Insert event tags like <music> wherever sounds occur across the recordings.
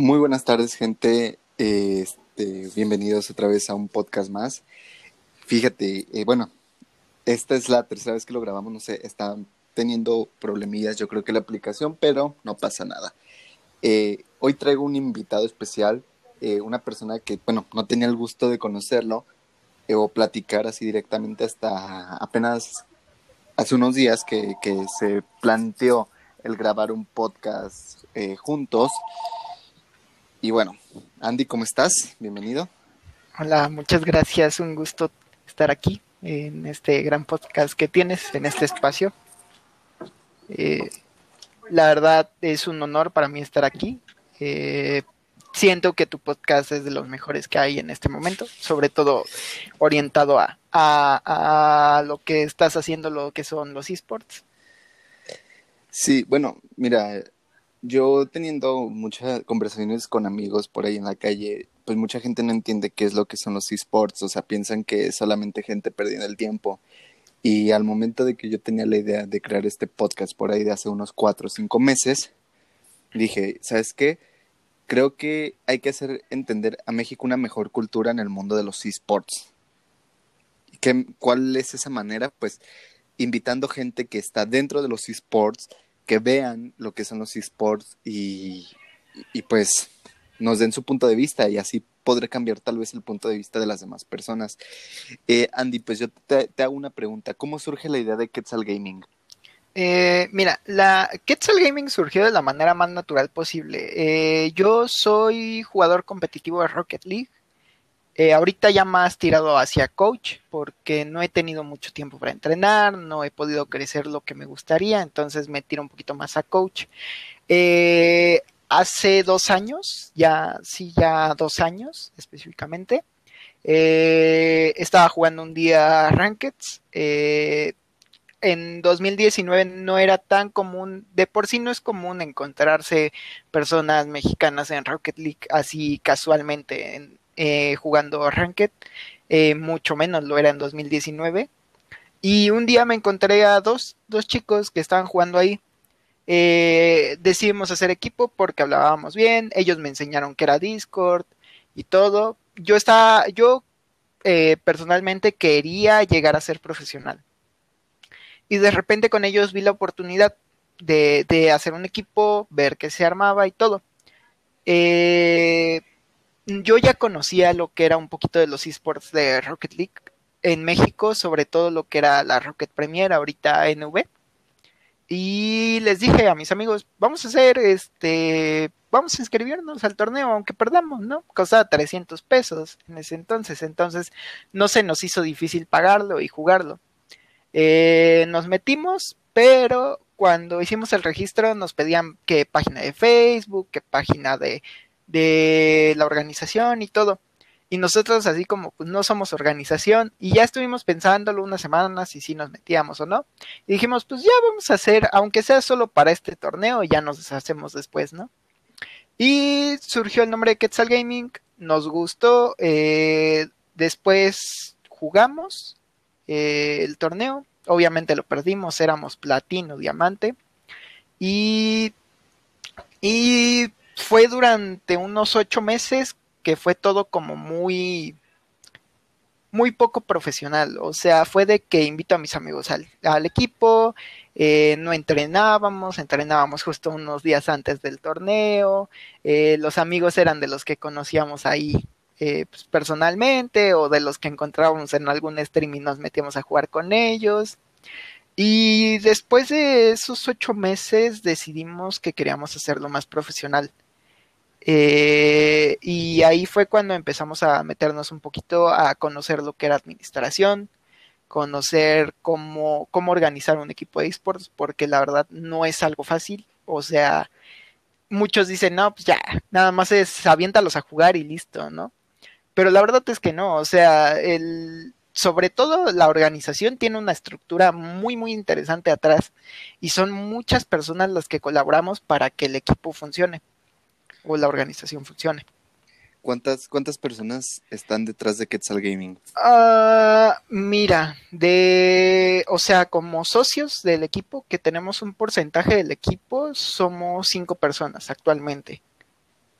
Muy buenas tardes, gente. Este, bienvenidos otra vez a un podcast más. Fíjate, eh, bueno, esta es la tercera vez que lo grabamos, no sé, está teniendo problemillas, yo creo que la aplicación, pero no pasa nada. Eh, hoy traigo un invitado especial, eh, una persona que, bueno, no tenía el gusto de conocerlo o platicar así directamente hasta apenas hace unos días que se planteó el grabar un podcast juntos. Y bueno, Andy, ¿cómo estás? Bienvenido. Hola, muchas gracias. Un gusto estar aquí en este gran podcast que tienes, en este espacio. Eh, la verdad es un honor para mí estar aquí. Eh, siento que tu podcast es de los mejores que hay en este momento, sobre todo orientado a, a, a lo que estás haciendo, lo que son los esports. Sí, bueno, mira, yo teniendo muchas conversaciones con amigos por ahí en la calle, pues mucha gente no entiende qué es lo que son los esports, o sea, piensan que es solamente gente perdiendo el tiempo. Y al momento de que yo tenía la idea de crear este podcast por ahí de hace unos cuatro o cinco meses, dije, ¿sabes qué? Creo que hay que hacer entender a México una mejor cultura en el mundo de los esports. ¿Qué, ¿Cuál es esa manera? Pues invitando gente que está dentro de los esports, que vean lo que son los esports y, y, pues nos den su punto de vista y así podré cambiar tal vez el punto de vista de las demás personas. Eh, Andy, pues yo te, hago una pregunta. ¿Cómo surge la idea de Quetzal Gaming? Eh, mira, la Quetzal Gaming surgió de la manera más natural posible. Eh, yo soy jugador competitivo de Rocket League. Eh, ahorita ya más tirado hacia coach porque no he tenido mucho tiempo para entrenar, no he podido crecer lo que me gustaría, entonces me tiro un poquito más a coach. Eh, hace dos años, ya, sí, ya dos años específicamente, eh, estaba jugando un día Rankeds. en 2019 no era tan común, de por sí no es común encontrarse personas mexicanas en Rocket League así casualmente en, eh, jugando Ranked, eh, mucho menos lo era en 2019. Y un día me encontré a dos, dos chicos que estaban jugando ahí. Eh, decidimos hacer equipo porque hablábamos bien, ellos me enseñaron que era Discord y todo. Yo estaba, yo personalmente quería llegar a ser profesional. Y de repente con ellos vi la oportunidad de, de hacer un equipo, ver qué se armaba y todo. Eh, yo ya conocía lo que era un poquito de los esports de Rocket League en México, sobre todo lo que era la Rocket Premier, ahorita NV. Y les dije a mis amigos, vamos a hacer este, vamos a inscribirnos al torneo, aunque perdamos, ¿no? Costaba 300 pesos en ese entonces, entonces no se nos hizo difícil pagarlo y jugarlo. Eh, nos metimos, pero cuando hicimos el registro nos pedían qué página de Facebook, qué página de de la organización y todo. Y nosotros así como pues no somos organización y ya estuvimos pensándolo unas semanas si nos metíamos o no. Y dijimos pues ya vamos a hacer, aunque sea solo para este torneo, ya nos deshacemos después, ¿no? Y surgió el nombre de Quetzal Gaming, nos gustó, eh, después jugamos eh, el torneo, obviamente lo perdimos, éramos platino, diamante. Y, y fue durante unos ocho meses que fue todo como muy muy poco profesional, o sea, fue de que invito a mis amigos al, equipo, eh, no entrenábamos, entrenábamos justo unos días antes del torneo, eh, los amigos eran de los que conocíamos ahí eh, pues, personalmente o de los que encontrábamos en algún stream y nos metíamos a jugar con ellos. Y después de esos ocho meses decidimos que queríamos hacerlo más profesional. Eh, y ahí fue cuando empezamos a meternos un poquito a conocer lo que era administración, conocer cómo, cómo organizar un equipo de esports, porque la verdad no es algo fácil. O sea, muchos dicen, no, pues ya, nada más es aviéntalos a jugar y listo, ¿no? Pero la verdad es que no, o sea, el, sobre todo la organización tiene una estructura muy, muy interesante atrás y son muchas personas las que colaboramos para que el equipo funcione o la organización funcione. ¿Cuántas, ¿Cuántas personas están detrás de Quetzal Gaming? Ah, mira, de, o sea, como socios del equipo, que tenemos un porcentaje del equipo, somos cinco personas actualmente.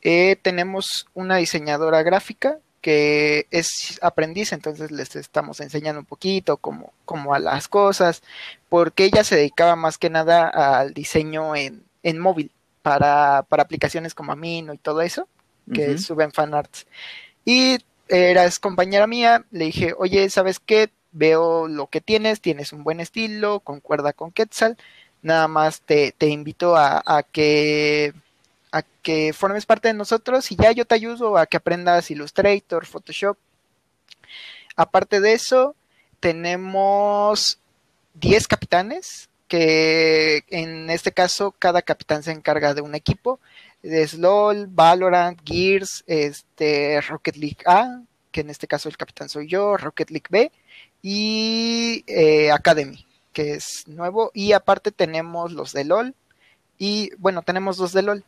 Eh, tenemos una diseñadora gráfica que es aprendiz, entonces les estamos enseñando un poquito cómo, cómo a las cosas, porque ella se dedicaba más que nada al diseño en, en móvil para, para, aplicaciones como Amino y todo eso, que suben fanarts. Y eras compañera mía, le dije, oye, ¿sabes qué? Veo lo que tienes, tienes un buen estilo, concuerda con Quetzal, nada más te, te invito a, a que a que formes parte de nosotros y ya yo te ayudo a que aprendas Illustrator, Photoshop. Aparte de eso, tenemos 10 capitanes, que en este caso cada capitán se encarga de un equipo. De LOL, Valorant, Gears, este, Rocket League A, que en este caso el capitán soy yo, Rocket League B y eh, Academy, que es nuevo. Y aparte tenemos los de LOL. Y bueno, tenemos dos de LOL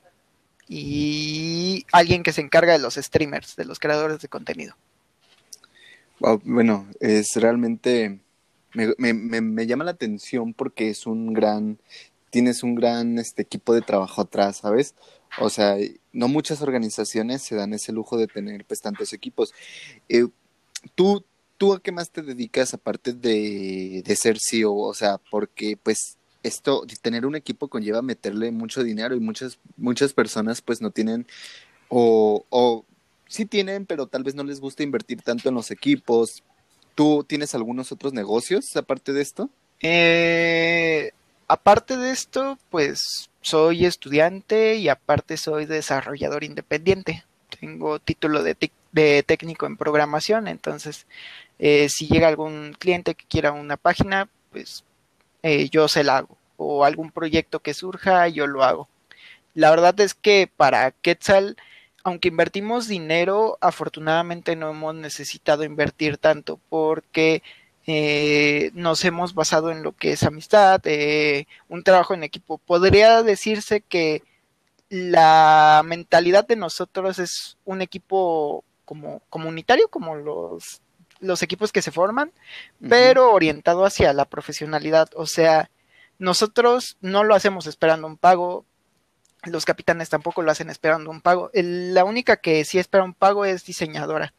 y alguien que se encarga de los streamers, de los creadores de contenido. bueno, es realmente, me, llama la atención porque es un gran, tienes un gran este, equipo de trabajo atrás, ¿sabes? O sea, no muchas organizaciones se dan ese lujo de tener pues tantos equipos. Eh, ¿tú, ¿Tú a qué más te dedicas aparte de, de ser CEO? O sea, porque pues esto, tener un equipo conlleva meterle mucho dinero y muchas, muchas personas pues no tienen o, o sí tienen, pero tal vez no les gusta invertir tanto en los equipos. ¿Tú tienes algunos otros negocios aparte de esto? Eh, aparte de esto, pues soy estudiante y aparte soy desarrollador independiente. Tengo título de, técnico en programación, entonces eh, si llega algún cliente que quiera una página, pues eh, yo se la hago. O algún proyecto que surja, yo lo hago. La verdad es que para Quetzal, aunque invertimos dinero, afortunadamente no hemos necesitado invertir tanto porque eh, nos hemos basado en lo que es amistad, eh, un trabajo en equipo. Podría decirse que la mentalidad de nosotros es un equipo como comunitario, como los los equipos que se forman, pero orientado hacia la profesionalidad. O sea, nosotros no lo hacemos esperando un pago, los capitanes tampoco lo hacen esperando un pago. la única que sí espera un pago es diseñadora,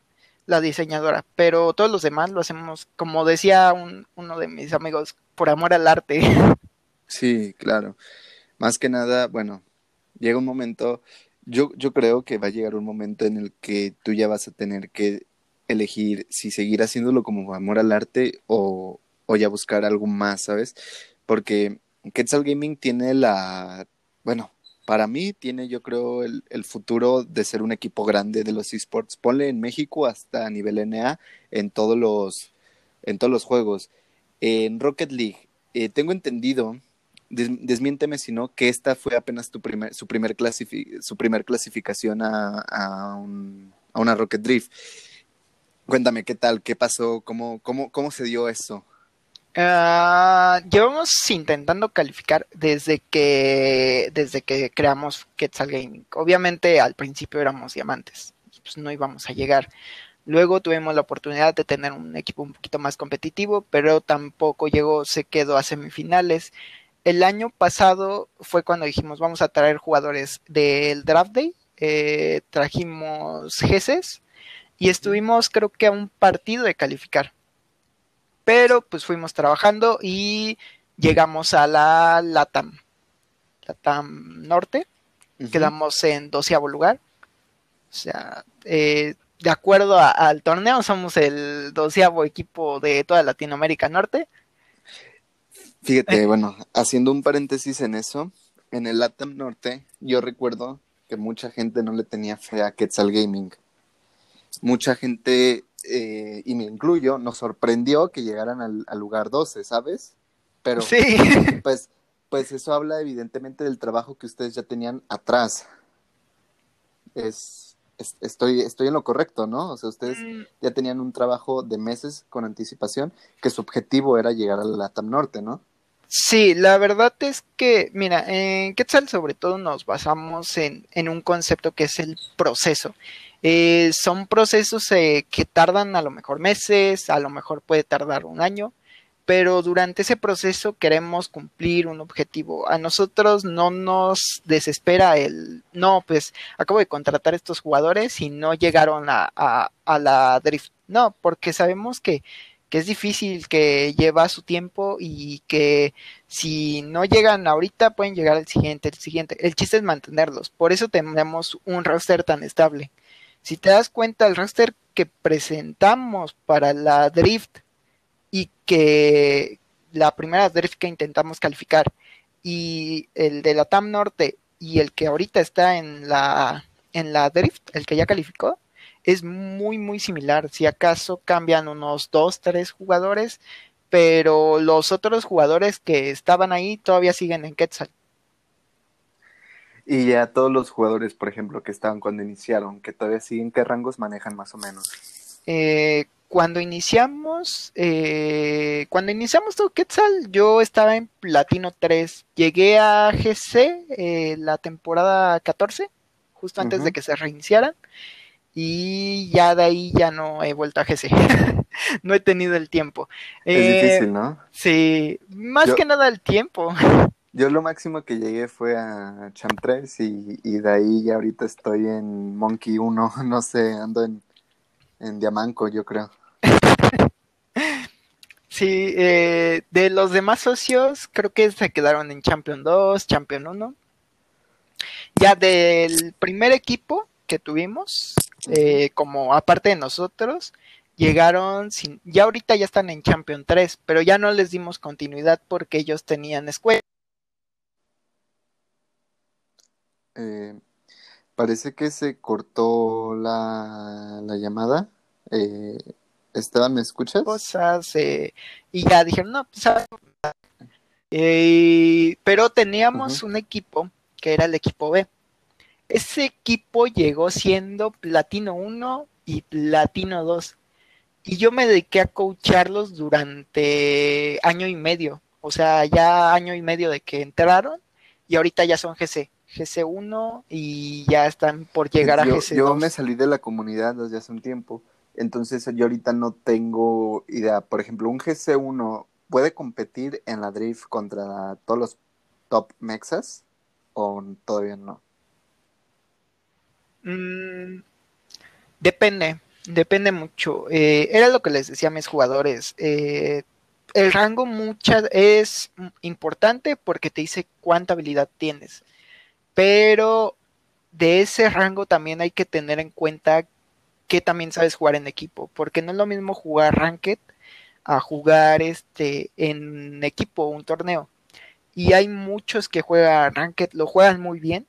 la diseñadora, pero todos los demás lo hacemos, como decía uno de mis amigos, por amor al arte. <laughs> Sí, claro. Más que nada, bueno, llega un momento, yo, yo creo que va a llegar un momento en el que tú ya vas a tener que elegir si seguir haciéndolo como amor al arte o, o ya buscar algo más, ¿sabes? Porque Quetzal Gaming tiene la, bueno, para mí tiene yo creo el, el, futuro de ser un equipo grande de los esports. Ponle en México hasta nivel NA en todos los, en todos los juegos. En Rocket League, eh, tengo entendido, desmiénteme si no, que esta fue apenas tu primer, su, primer su primer clasificación a, a, un, a una Rocket Drift. Cuéntame, ¿qué tal? ¿Qué pasó? ¿Cómo, cómo, cómo se dio eso? Uh, llevamos intentando calificar desde que desde que creamos Quetzal Gaming. Obviamente al principio éramos diamantes, pues no íbamos a llegar. Luego tuvimos la oportunidad de tener un equipo un poquito más competitivo, pero tampoco llegó, se quedó a semifinales. El año pasado fue cuando dijimos vamos a traer jugadores del Draft Day. Eh, trajimos GESES y estuvimos creo que a un partido de calificar. Pero pues fuimos trabajando y llegamos a la LATAM, LATAM Norte, quedamos en doceavo lugar. O sea, eh, de acuerdo al torneo, somos el doceavo equipo de toda Latinoamérica Norte. Fíjate, eh. bueno, haciendo un paréntesis en eso, en el LATAM Norte, yo recuerdo que mucha gente no le tenía fe a Quetzal Gaming mucha gente, eh, y me incluyo, nos sorprendió que llegaran al, lugar 12, ¿sabes? Pero sí. <laughs> pues, pues eso habla evidentemente del trabajo que ustedes ya tenían atrás. Es, estoy, estoy en lo correcto, ¿no? O sea, ustedes mm. ya tenían un trabajo de meses con anticipación, que su objetivo era llegar a la TAM Norte, ¿no? Sí, la verdad es que, mira, en Quetzal sobre todo nos basamos en, en un concepto que es el proceso. Eh, son procesos eh, que tardan a lo mejor meses, a lo mejor puede tardar un año, pero durante ese proceso queremos cumplir un objetivo. A nosotros no nos desespera el, no, pues acabo de contratar estos jugadores y no llegaron a, a, la drift. No, porque sabemos que, que es difícil, que lleva su tiempo y que si no llegan ahorita pueden llegar al siguiente, el siguiente. El chiste es mantenerlos. Por eso tenemos un roster tan estable. Si te das cuenta, el roster que presentamos para la drift y que la primera drift que intentamos calificar y el de la TAM Norte y el que ahorita está en la en la drift, el que ya calificó, es muy muy similar. Si acaso cambian unos dos, tres jugadores, pero los otros jugadores que estaban ahí todavía siguen en Quetzal. Y ya todos los jugadores, por ejemplo, que estaban cuando iniciaron, que todavía siguen, ¿qué rangos manejan más o menos? Eh, cuando iniciamos, eh, cuando iniciamos todo Quetzal, yo estaba en Platino 3. Llegué a GC eh, la temporada 14, justo antes de que se reiniciaran. Y ya de ahí ya no he vuelto a GC. <laughs> no he tenido el tiempo. Es eh, difícil, ¿no? Sí, más que nada el tiempo. <laughs> Yo lo máximo que llegué fue a Champ 3 y, y de ahí ya ahorita estoy en Monkey 1, <laughs> no sé, ando en, en Diamanco, yo creo. <laughs> Sí, eh, de los demás socios, creo que se quedaron en Champion 2, Champion 1. Ya del primer equipo que tuvimos, eh, como aparte de nosotros, llegaron, sin, ya ahorita ya están en Champion 3, pero ya no les dimos continuidad porque ellos tenían escuela. Eh, parece que se cortó la, la llamada. Eh, Esteban, ¿me escuchas? Cosas, eh, y ya dijeron, no, pues, ah, eh, pero teníamos un equipo que era el equipo B. Ese equipo llegó siendo Platino 1 y Platino 2. Y yo me dediqué a coacharlos durante año y medio. O sea, ya año y medio de que entraron y ahorita ya son GC. GC1 y ya están por llegar a GC2. Yo me salí de la comunidad desde hace un tiempo entonces yo ahorita no tengo idea. Por ejemplo, un GC1 puede competir en la drift contra todos los top mexas o todavía no. Mm, depende, depende mucho. Eh, era lo que les decía a mis jugadores. Eh, el rango mucha, es importante porque te dice cuánta habilidad tienes. Pero de ese rango también hay que tener en cuenta que también sabes jugar en equipo, porque no es lo mismo jugar ranked a jugar este en equipo, un torneo. Y hay muchos que juegan ranked, lo juegan muy bien,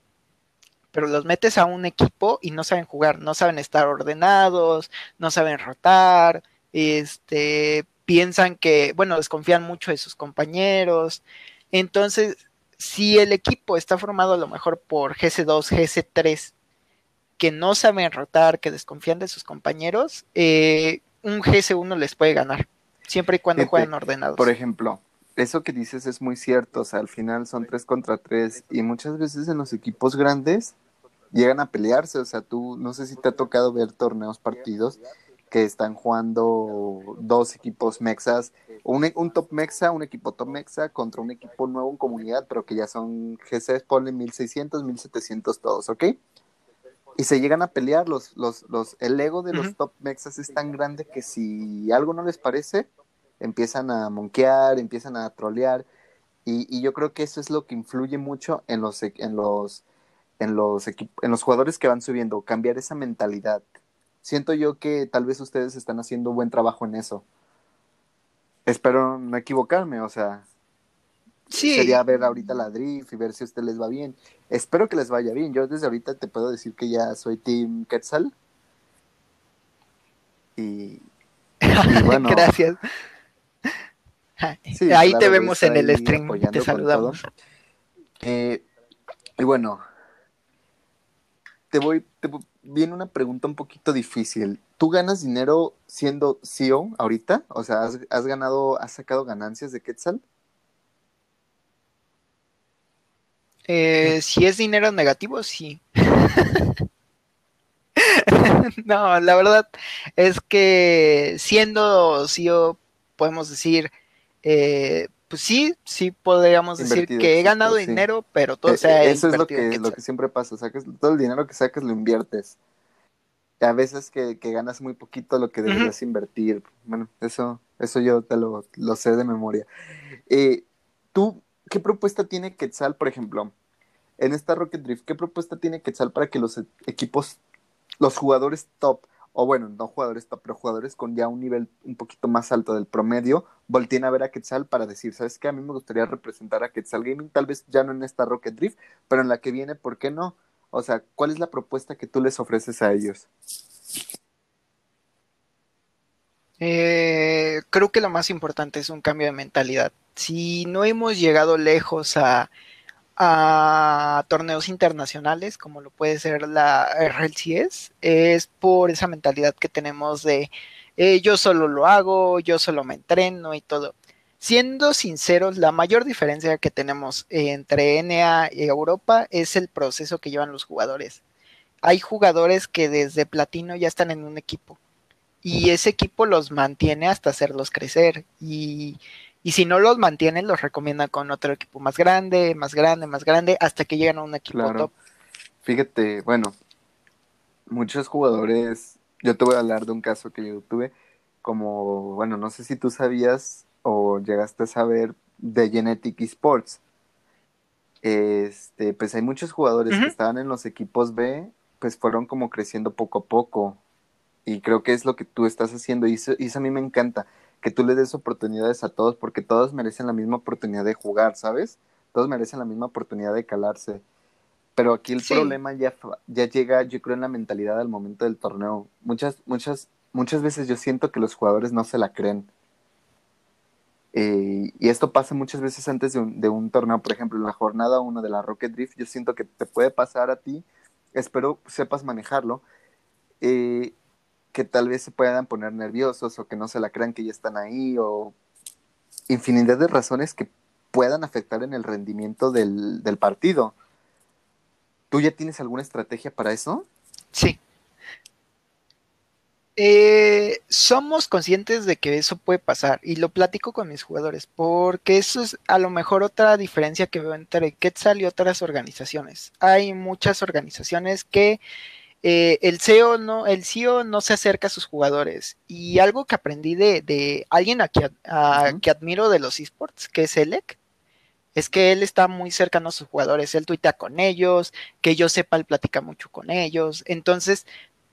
pero los metes a un equipo y no saben jugar, no saben estar ordenados, no saben rotar, este, piensan que, bueno, desconfían mucho de sus compañeros. Entonces, si el equipo está formado a lo mejor por GC2, GC3 que no saben rotar, que desconfían de sus compañeros, eh, un GS1 les puede ganar, siempre y cuando jueguen ordenados. Por ejemplo, eso que dices es muy cierto, o sea, al final son tres contra tres y muchas veces en los equipos grandes llegan a pelearse, o sea, tú no sé si te ha tocado ver torneos partidos que están jugando dos equipos mexas, un, un top mexa, un equipo top mexa contra un equipo nuevo en comunidad, pero que ya son GCs, ponle 1600, 1700 todos, ¿ok? y se llegan a pelear los, los, los, el ego de los top mexas es tan grande que si algo no les parece, empiezan a monquear, empiezan a trolear, y, y yo creo que eso es lo que influye mucho en los, en los, en los en los jugadores que van subiendo, cambiar esa mentalidad. Siento yo que tal vez ustedes están haciendo buen trabajo en eso. Espero no equivocarme, o sea, Sería ver ahorita la drift y ver si a usted les va bien. Espero que les vaya bien. Yo desde ahorita te puedo decir que ya soy Team Quetzal. Y, <laughs> bueno. Gracias. ahí te vemos en el stream. Te saludamos. Eh, y bueno, te voy, te viene una pregunta un poquito difícil. ¿Tú ganas dinero siendo CEO ahorita? O sea, ¿has, ganado, has sacado ganancias de Quetzal? Eh, si es dinero negativo, sí. <laughs> no, la verdad es que siendo CEO, podemos decir, eh, pues sí, sí podríamos decir que he ganado dinero, pero todo e, se ha Eso es lo que, lo que siempre pasa, sacas, todo el dinero que sacas lo inviertes. A veces que, ganas muy poquito lo que deberías invertir. Bueno, eso, eso yo te lo, lo sé de memoria. Eh, ¿Tú qué propuesta tiene Quetzal, por ejemplo? En esta Rocket Drift, ¿qué propuesta tiene Quetzal para que los e, equipos, los jugadores top o bueno, no jugadores pero jugadores con ya un nivel un poquito más alto del promedio, volteen a ver a Quetzal para decir, ¿sabes qué? A mí me gustaría representar a Quetzal Gaming, tal vez ya no en esta Rocket Drift, pero en la que viene, ¿por qué no? O sea, ¿cuál es la propuesta que tú les ofreces a ellos? Eh, creo que lo más importante es un cambio de mentalidad. Si no hemos llegado lejos a a torneos internacionales, como lo puede ser la RLCS, es por esa mentalidad que tenemos de eh, yo solo lo hago, yo solo me entreno y todo. Siendo sinceros, la mayor diferencia que tenemos entre NA y Europa es el proceso que llevan los jugadores. Hay jugadores que desde platino ya están en un equipo y ese equipo los mantiene hasta hacerlos crecer y y si no los mantienen, los recomiendan con otro equipo más grande, más grande, más grande, hasta que llegan a un equipo top. Fíjate, bueno, muchos jugadores, yo te voy a hablar de un caso que yo tuve, como, bueno, no sé si tú sabías o llegaste a saber de Genetic Esports. Este, pues hay muchos jugadores que estaban en los equipos B, pues fueron como creciendo poco a poco. Y creo que es lo que tú estás haciendo. Y eso, y eso a mí me encanta que tú le des oportunidades a todos, porque todos merecen la misma oportunidad de jugar, ¿sabes? Todos merecen la misma oportunidad de calarse. Pero aquí el problema ya, ya llega, yo creo, en la mentalidad al momento del torneo. Muchas, muchas, muchas veces yo siento que los jugadores no se la creen. Eh, y esto pasa muchas veces antes de un, de un torneo, por ejemplo, en la jornada 1 de la Rocket Drift, yo siento que te puede pasar a ti, espero sepas manejarlo. Eh, que tal vez se puedan poner nerviosos o que no se la crean que ya están ahí o infinidad de razones que puedan afectar en el rendimiento del, partido. ¿Tú ya tienes alguna estrategia para eso? Sí. Eh, somos conscientes de que eso puede pasar y lo platico con mis jugadores porque eso es a lo mejor otra diferencia que veo entre Quetzal y otras organizaciones. Hay muchas organizaciones que eh, el CEO no, el CEO no se acerca a sus jugadores. Y algo que aprendí de, alguien a, que admiro de los esports, que es Elec, es que él está muy cercano a sus jugadores. Él tuitea con ellos, que yo sepa, él platica mucho con ellos. Entonces,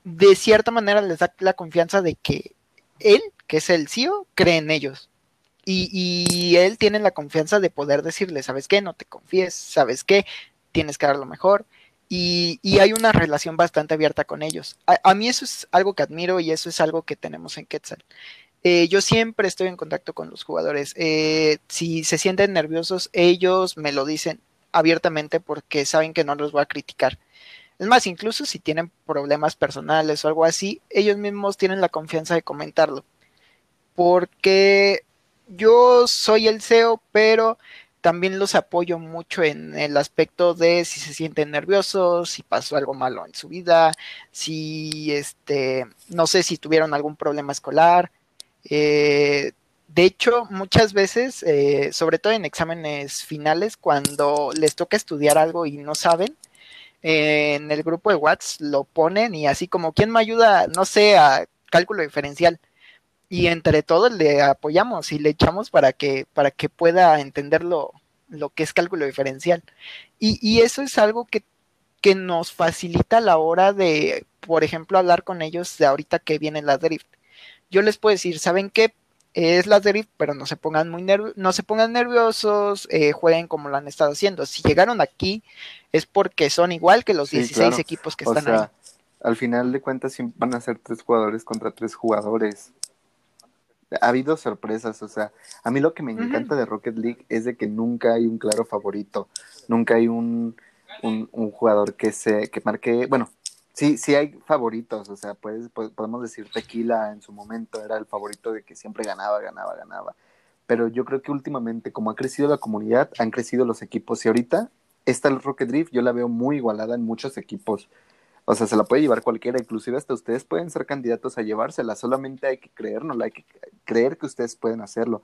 de cierta manera les da la confianza de que él, que es el CEO, cree en ellos. Y, y él tiene la confianza de poder decirle, ¿sabes qué? No te confíes, ¿sabes qué? Tienes que dar lo mejor y, hay una relación bastante abierta con ellos. A, mí eso es algo que admiro y eso es algo que tenemos en Quetzal. Eh, yo siempre estoy en contacto con los jugadores. Eh, si se sienten nerviosos, ellos me lo dicen abiertamente porque saben que no los voy a criticar. Es más, incluso si tienen problemas personales o algo así, ellos mismos tienen la confianza de comentarlo. Porque yo soy el CEO, pero también los apoyo mucho en el aspecto de si se sienten nerviosos, si pasó algo malo en su vida, si este, no sé si tuvieron algún problema escolar. Eh, de hecho, muchas veces, eh, sobre todo en exámenes finales, cuando les toca estudiar algo y no saben, en el grupo de WhatsApp lo ponen y así como, ¿quién me ayuda? No sé, a cálculo diferencial y entre todos le apoyamos y le echamos para que, para que pueda entender lo, que es cálculo diferencial. Y, eso es algo que, que, nos facilita a la hora de, por ejemplo, hablar con ellos de ahorita que viene la drift. Yo les puedo decir, ¿saben qué? Es la drift, pero no se pongan muy no se pongan nerviosos, eh, jueguen como lo han estado haciendo. Si llegaron aquí es porque son igual que los 16 equipos que están ahí. Al final de cuentas van a ser tres jugadores contra tres jugadores ha habido sorpresas, o sea, a mí lo que me encanta de Rocket League es de que nunca hay un claro favorito, nunca hay un, un, jugador que se, que marque, bueno, sí, sí hay favoritos, o sea, puedes, podemos decir Tequila en su momento era el favorito de que siempre ganaba, ganaba, ganaba, pero yo creo que últimamente, como ha crecido la comunidad, han crecido los equipos y ahorita esta Rocket Drift yo la veo muy igualada en muchos equipos. O sea, se la puede llevar cualquiera, inclusive hasta ustedes pueden ser candidatos a llevársela, solamente hay que creernos, hay que creer que ustedes pueden hacerlo.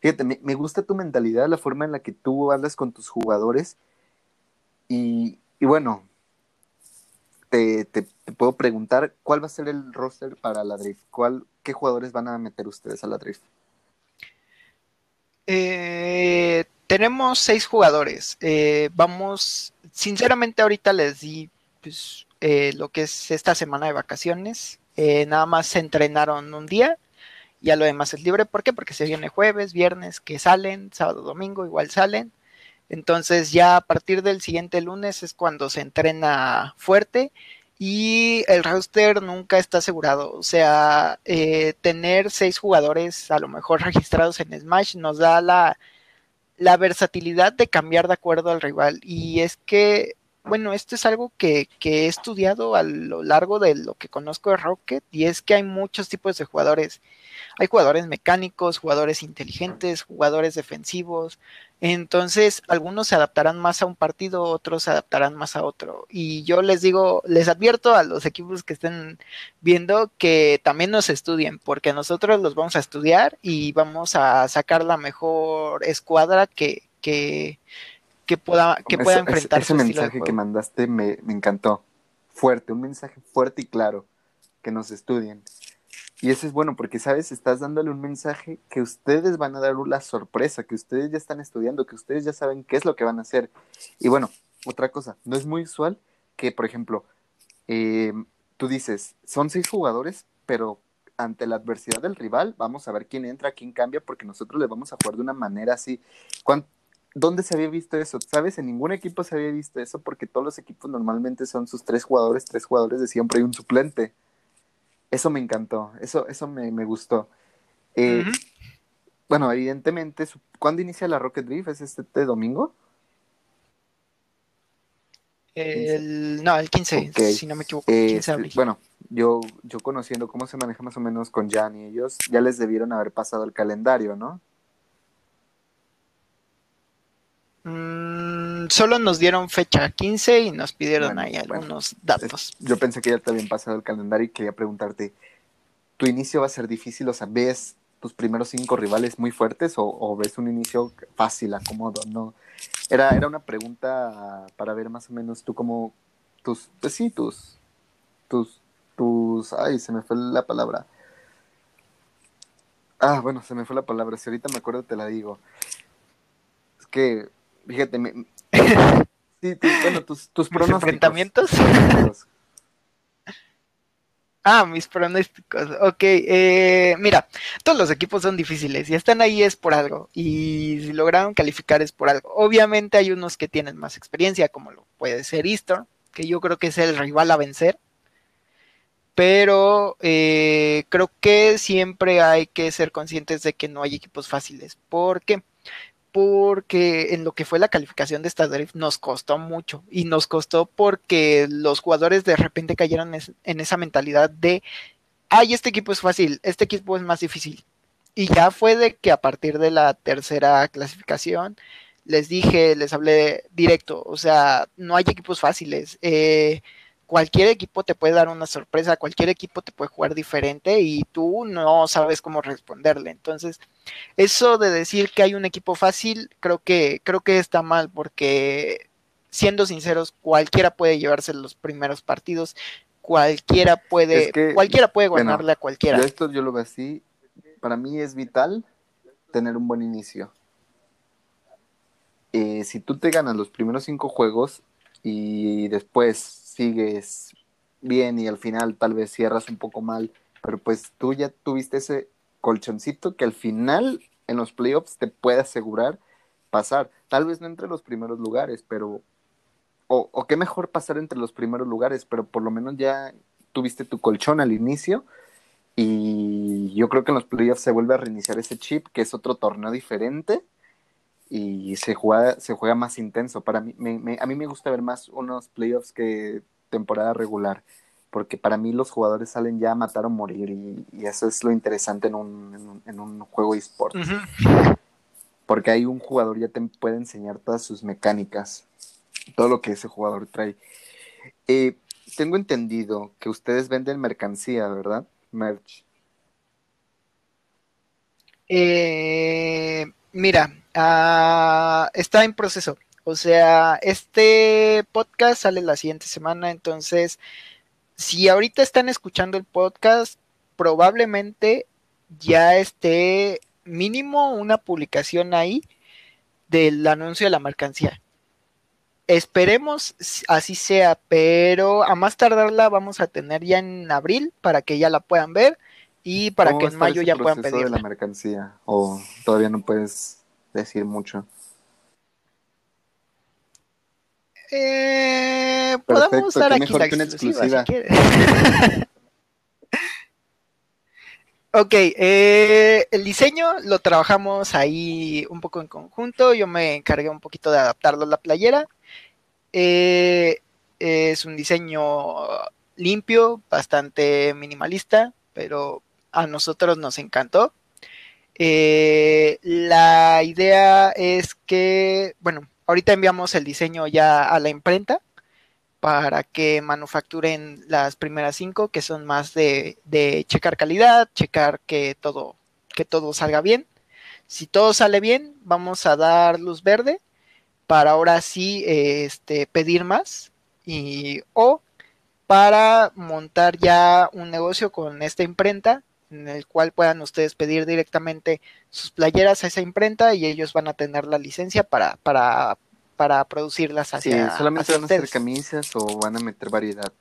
Fíjate, me, gusta tu mentalidad, la forma en la que tú hablas con tus jugadores. Y, bueno, te, puedo preguntar, ¿cuál va a ser el roster para la Drift? ¿Cuál, ¿Qué jugadores van a meter ustedes a la Drift? Eh, tenemos seis jugadores. Eh, vamos, sinceramente ahorita les di pues, eh, lo que es esta semana de vacaciones. nada más se entrenaron un día ya lo demás es libre. ¿Por qué? Porque se viene jueves, viernes, que salen, sábado, domingo, igual salen. Entonces ya a partir del siguiente lunes es cuando se entrena fuerte y el roster nunca está asegurado. O sea, eh, tener seis jugadores a lo mejor registrados en Smash nos da la, la versatilidad de cambiar de acuerdo al rival. Y es que bueno, esto es algo que, que, he estudiado a lo largo de lo que conozco de Rocket y es que hay muchos tipos de jugadores. Hay jugadores mecánicos, jugadores inteligentes, jugadores defensivos. Entonces, algunos se adaptarán más a un partido, otros se adaptarán más a otro. Y yo les digo, les advierto a los equipos que estén viendo que también nos estudien, porque nosotros los vamos a estudiar y vamos a sacar la mejor escuadra que, que, que pueda, que pueda enfrentar ese, mensaje que mandaste me, me, encantó. Fuerte, un mensaje fuerte y claro. Que nos estudien. Y eso es bueno porque, ¿sabes? Estás dándole un mensaje que ustedes van a dar una sorpresa, que ustedes ya están estudiando, que ustedes ya saben qué es lo que van a hacer. Y bueno, otra cosa, no es muy usual que, por ejemplo, eh, tú dices, son seis jugadores, pero ante la adversidad del rival, vamos a ver quién entra, quién cambia, porque nosotros le vamos a jugar de una manera así. ¿Dónde se había visto eso? ¿Sabes? En ningún equipo se había visto eso porque todos los equipos normalmente son sus tres jugadores, tres jugadores de siempre hay un suplente. Eso me encantó, eso, eso me, gustó. Eh, bueno, evidentemente, ¿cuándo inicia la Rocket Drift? ¿Es este, este domingo? El, no, el 15, si no me equivoco. Este, bueno, yo, yo conociendo cómo se maneja más o menos con Jan y ellos, ya les debieron haber pasado el calendario, ¿no? Mm, solo nos dieron fecha 15 y nos pidieron ahí algunos datos. yo pensé que ya te habían pasado el calendario y quería preguntarte, ¿tu inicio va a ser difícil? O sea, ¿ves tus primeros cinco rivales muy fuertes o, ves un inicio fácil, acomodo? No, era, era una pregunta para ver más o menos tú cómo, tus, pues sí, tus, tus, tus, ay, se me fue la palabra. Ah, bueno, se me fue la palabra, si ahorita me acuerdo te la digo. Es que Fíjate, <laughs> sí, bueno, tus, tus pronósticos. enfrentamientos? <laughs> Ah, mis pronósticos. Ok, eh, mira, todos los equipos son difíciles y están ahí es por algo. Y si lograron calificar es por algo. Obviamente hay unos que tienen más experiencia, como lo puede ser Easton, que yo creo que es el rival a vencer. Pero eh, creo que siempre hay que ser conscientes de que no hay equipos fáciles. ¿Por qué? Porque en lo que fue la calificación de esta drift nos costó mucho y nos costó porque los jugadores de repente cayeron en esa mentalidad de, ay, este equipo es fácil, este equipo es más difícil. Y ya fue de que a partir de la tercera clasificación les dije, les hablé directo, o sea, no hay equipos fáciles. Eh, cualquier equipo te puede dar una sorpresa, cualquier equipo te puede jugar diferente y tú no sabes cómo responderle. Entonces, eso de decir que hay un equipo fácil, creo que, creo que está mal, porque siendo sinceros, cualquiera puede llevarse los primeros partidos, cualquiera puede, cualquiera puede ganarle a cualquiera. esto yo lo veo así, para mí es vital tener un buen inicio. Eh, si tú te ganas los primeros cinco juegos y después sigues bien y al final tal vez cierras un poco mal, pero pues tú ya tuviste ese colchoncito que al final en los playoffs te puede asegurar pasar. Tal vez no entre los primeros lugares, pero... O, o qué mejor pasar entre los primeros lugares, pero por lo menos ya tuviste tu colchón al inicio y yo creo que en los playoffs se vuelve a reiniciar ese chip, que es otro torneo diferente y se juega, se juega más intenso. Para mí, me, a mí me gusta ver más unos playoffs que temporada regular, porque para mí los jugadores salen ya a matar o morir y, eso es lo interesante en un, en un, juego eSport. Porque ahí un jugador ya te puede enseñar todas sus mecánicas, todo lo que ese jugador trae. Eh, tengo entendido que ustedes venden mercancía, ¿verdad? Merch. Eh, mira, ah, está en proceso. O sea, este podcast sale la siguiente semana, entonces, si ahorita están escuchando el podcast, probablemente ya esté mínimo una publicación ahí del anuncio de la mercancía. Esperemos así sea, pero a más tardarla vamos a tener ya en abril para que ya la puedan ver y para que en mayo ya puedan pedir. la mercancía o todavía no puedes decir mucho? Eh, podemos dar aquí la exclusiva, si <laughs> ok, eh, el diseño lo trabajamos ahí un poco en conjunto. Yo me encargué un poquito de adaptarlo a la playera. Eh, es un diseño limpio, bastante minimalista, pero a nosotros nos encantó. Eh, la idea es que, bueno, ahorita enviamos el diseño ya a la imprenta para que manufacturen las primeras cinco, que son más de, checar calidad, checar que todo, que todo salga bien. Si todo sale bien, vamos a dar luz verde para ahora sí este, pedir más y o para montar ya un negocio con esta imprenta en el cual puedan ustedes pedir directamente sus playeras a esa imprenta y ellos van a tener la licencia para, para, para producirlas hacia sí, solamente van a hacer camisas o van a meter variedad.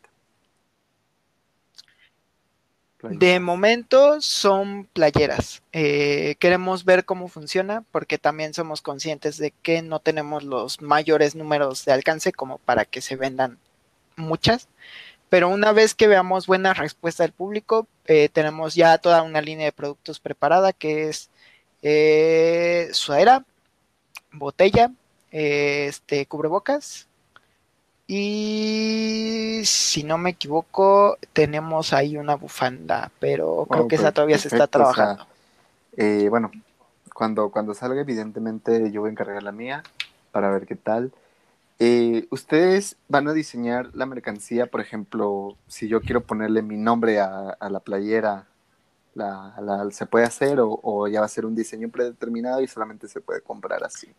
De momento son playeras. Eh, queremos ver cómo funciona porque también somos conscientes de que no tenemos los mayores números de alcance como para que se vendan muchas pero una vez que veamos buena respuesta del público, eh, tenemos ya toda una línea de productos preparada que es eh, suadera, botella, eh, este cubrebocas y si no me equivoco tenemos ahí una bufanda, pero creo que esa todavía se está trabajando. Eh, bueno, cuando, cuando salga evidentemente yo voy a encargar la mía para ver qué tal. Eh, ¿Ustedes van a diseñar la mercancía, por ejemplo, si yo quiero ponerle mi nombre a, la playera, la, ¿se puede hacer o, ya va a ser un diseño predeterminado y solamente se puede comprar así?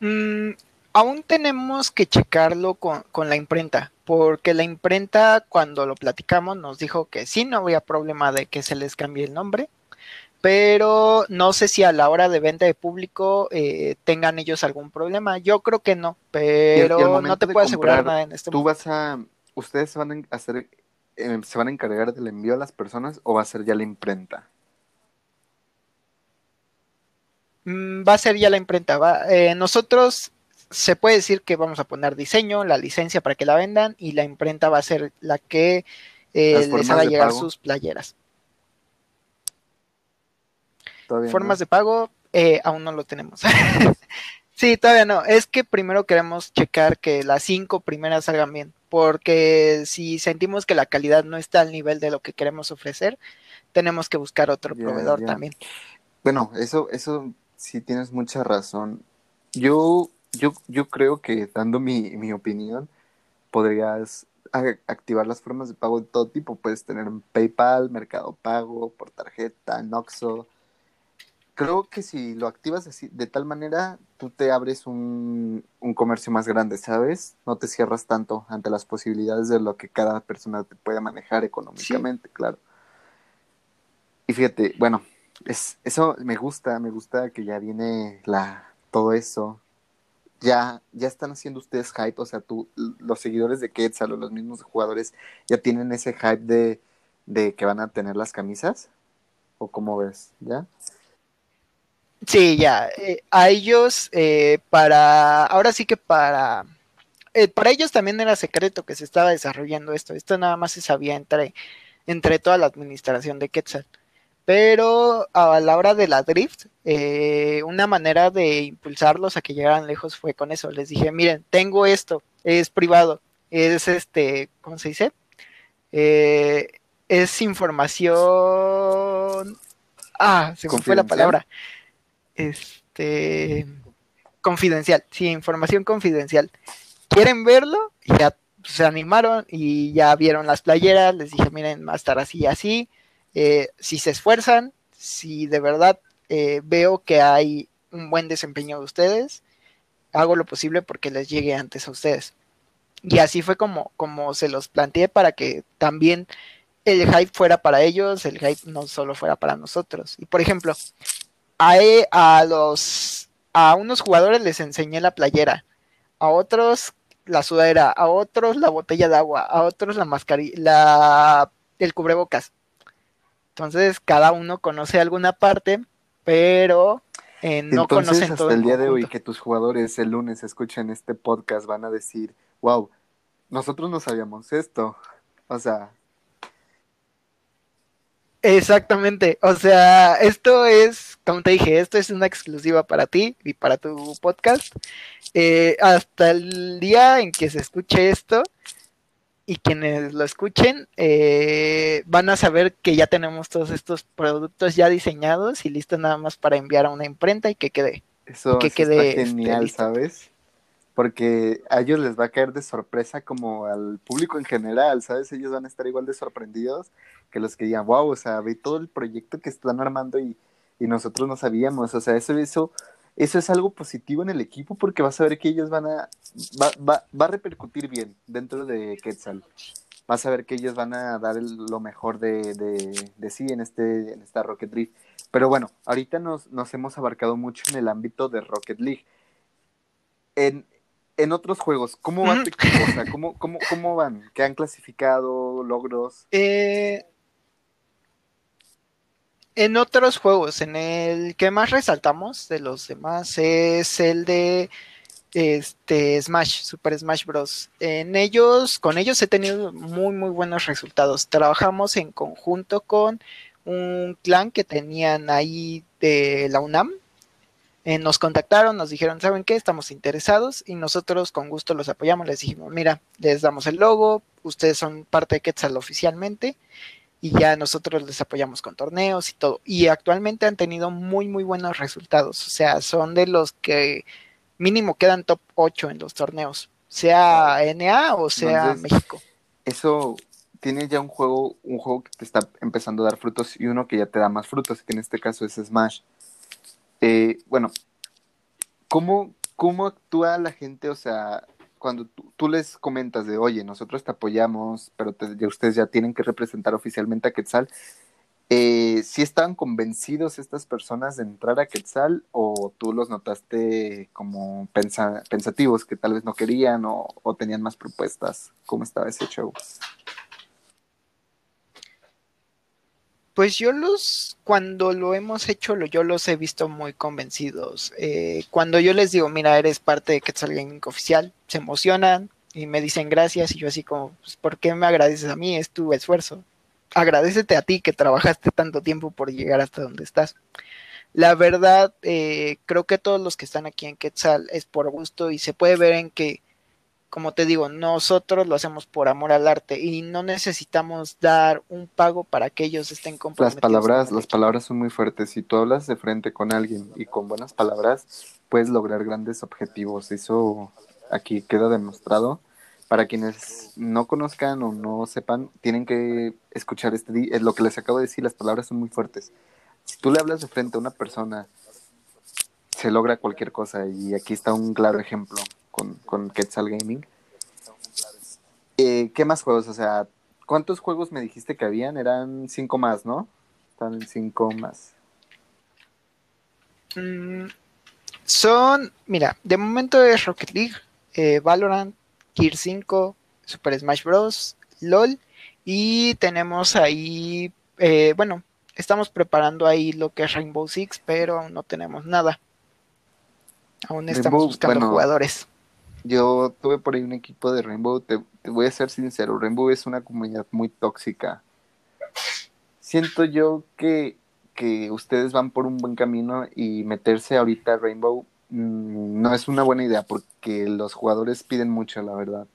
Mm, aún tenemos que checarlo con, con, la imprenta, porque la imprenta cuando lo platicamos nos dijo que sí, no había problema de que se les cambie el nombre pero no sé si a la hora de venta de público eh, tengan ellos algún problema. Yo creo que no, pero no te puedo asegurar nada en este ¿Tú vas a, ustedes se van a hacer, eh, se van a encargar del envío a las personas o va a ser ya la imprenta? Mm, va a ser ya la imprenta. Va, eh, nosotros se puede decir que vamos a poner diseño, la licencia para que la vendan y la imprenta va a ser la que les haga llegar sus playeras. Formas de pago, eh, aún no lo tenemos. <laughs> sí, todavía no. Es que primero queremos checar que las cinco primeras salgan bien, porque si sentimos que la calidad no está al nivel de lo que queremos ofrecer, tenemos que buscar otro proveedor también. Bueno, eso, eso sí tienes mucha razón. Yo, yo, yo creo que dando mi, mi opinión, podrías activar las formas de pago de todo tipo. Puedes tener PayPal, Mercado Pago, por tarjeta, Noxo, creo que si lo activas así, de tal manera, tú te abres un, comercio más grande, ¿sabes? No te cierras tanto ante las posibilidades de lo que cada persona te puede manejar económicamente, claro. Y fíjate, bueno, es, eso me gusta, me gusta que ya viene la, todo eso. Ya, ya están haciendo ustedes hype, o sea, tú, los seguidores de Quetzal o los mismos jugadores ya tienen ese hype de, de que van a tener las camisas. ¿O cómo ves? ¿Ya? Sí, ya. Eh, a ellos, eh, para. Ahora sí que para. Eh, para ellos también era secreto que se estaba desarrollando esto. Esto nada más se sabía entre, entre toda la administración de Quetzal. Pero a la hora de la drift, una manera de impulsarlos a que llegaran lejos fue con eso. Les dije, miren, tengo esto, es privado, es este, ¿cómo se dice? es información. Ah, se me fue la palabra este confidencial, sí, información confidencial. ¿Quieren verlo? Ya se animaron y ya vieron las playeras, les dije, miren, va a estar así y así. Eh, si se esfuerzan, si de verdad eh, veo que hay un buen desempeño de ustedes, hago lo posible porque les llegue antes a ustedes. Y así fue como, como se los planteé para que también el hype fuera para ellos, el hype no solo fuera para nosotros. Y por ejemplo, a, e, a los a unos jugadores les enseñé la playera, a otros la sudadera, a otros la botella de agua, a otros la mascarilla, la el cubrebocas. Entonces, cada uno conoce alguna parte, pero eh, no Entonces, conocen hasta todo el día de hoy que tus jugadores el lunes escuchen este podcast van a decir, wow, nosotros no sabíamos esto. O sea, Exactamente, o sea, esto es, como te dije, esto es una exclusiva para ti y para tu podcast. Eh, hasta el día en que se escuche esto y quienes lo escuchen eh, van a saber que ya tenemos todos estos productos ya diseñados y listos nada más para enviar a una imprenta y que quede. eso, que eso quede, está este, genial, listo. ¿sabes? Porque a ellos les va a caer de sorpresa como al público en general, ¿sabes? Ellos van a estar igual de sorprendidos que los que digan, wow, o sea, ve todo el proyecto que están armando y, y nosotros no sabíamos. O sea, eso, eso, eso es algo positivo en el equipo porque vas a ver que ellos van a, va, va, va a repercutir bien dentro de Quetzal. Vas a ver que ellos van a dar el- lo mejor de, de, de sí en, este, en esta Rocket League. Pero bueno, ahorita nos, nos hemos abarcado mucho en el ámbito de Rocket League. En, en otros juegos, ¿cómo va tu equipo? O sea, ¿cómo, cómo, ¿cómo van? ¿Qué han clasificado? ¿Logros? Eh, en otros juegos, en el que más resaltamos de los demás es el de este Smash, Super Smash Bros. En ellos, con ellos he tenido muy muy buenos resultados. Trabajamos en conjunto con un clan que tenían ahí de la UNAM. Eh, nos contactaron, nos dijeron, ¿saben qué? Estamos interesados y nosotros con gusto los apoyamos. Les dijimos, mira, les damos el logo, ustedes son parte de Quetzal oficialmente y ya nosotros les apoyamos con torneos y todo. Y actualmente han tenido muy, muy buenos resultados. O sea, son de los que mínimo quedan top 8 en los torneos, sea NA o sea Entonces, México. Eso tiene ya un juego, un juego que te está empezando a dar frutos y uno que ya te da más frutos, que en este caso es Smash. Eh, bueno, ¿cómo, ¿cómo actúa la gente? O sea, cuando tú, les comentas de, oye, nosotros te apoyamos, pero te- ustedes ya tienen que representar oficialmente a Quetzal, eh, ¿sí estaban convencidos estas personas de entrar a Quetzal o tú los notaste como pensa- pensativos que tal vez no querían o, o tenían más propuestas? ¿Cómo estaba ese show? Pues yo los, cuando lo hemos hecho, yo los he visto muy convencidos. Eh, cuando yo les digo, mira, eres parte de Quetzal Gaming oficial, se emocionan y me dicen gracias y yo así como, pues, ¿por qué me agradeces a mí? Es tu esfuerzo. Agradecete a ti que trabajaste tanto tiempo por llegar hasta donde estás. La verdad, eh, creo que todos los que están aquí en Quetzal es por gusto y se puede ver en que, como te digo, nosotros lo hacemos por amor al arte y no necesitamos dar un pago para que ellos estén Las comprometidos. palabras, con el las palabras son muy fuertes. Si tú hablas de frente con alguien y con buenas palabras, puedes lograr grandes objetivos. Eso aquí queda demostrado. Para quienes no conozcan o no sepan, tienen que escuchar este eh, lo que les acabo de decir. Las palabras son muy fuertes. Si tú le hablas de frente a una persona, se logra cualquier cosa. Y aquí está un claro ejemplo con, con Quetzal Gaming. Eh, ¿Qué más juegos? O sea, ¿cuántos juegos me dijiste que habían? Eran cinco más, ¿no? Están en cinco más. Mm, son, mira, de momento es Rocket League, eh, Valorant, Gear 5, Super Smash Bros., LOL, y tenemos ahí, eh, bueno, estamos preparando ahí lo que es Rainbow Six, pero aún no tenemos nada. Aún estamos Rainbow, buscando bueno, jugadores. Yo tuve por ahí un equipo de Rainbow, te, voy a ser sincero, Rainbow es una comunidad muy tóxica. Siento yo que, que ustedes van por un buen camino y meterse ahorita a Rainbow mm, no es una buena idea porque los jugadores piden mucho, la verdad.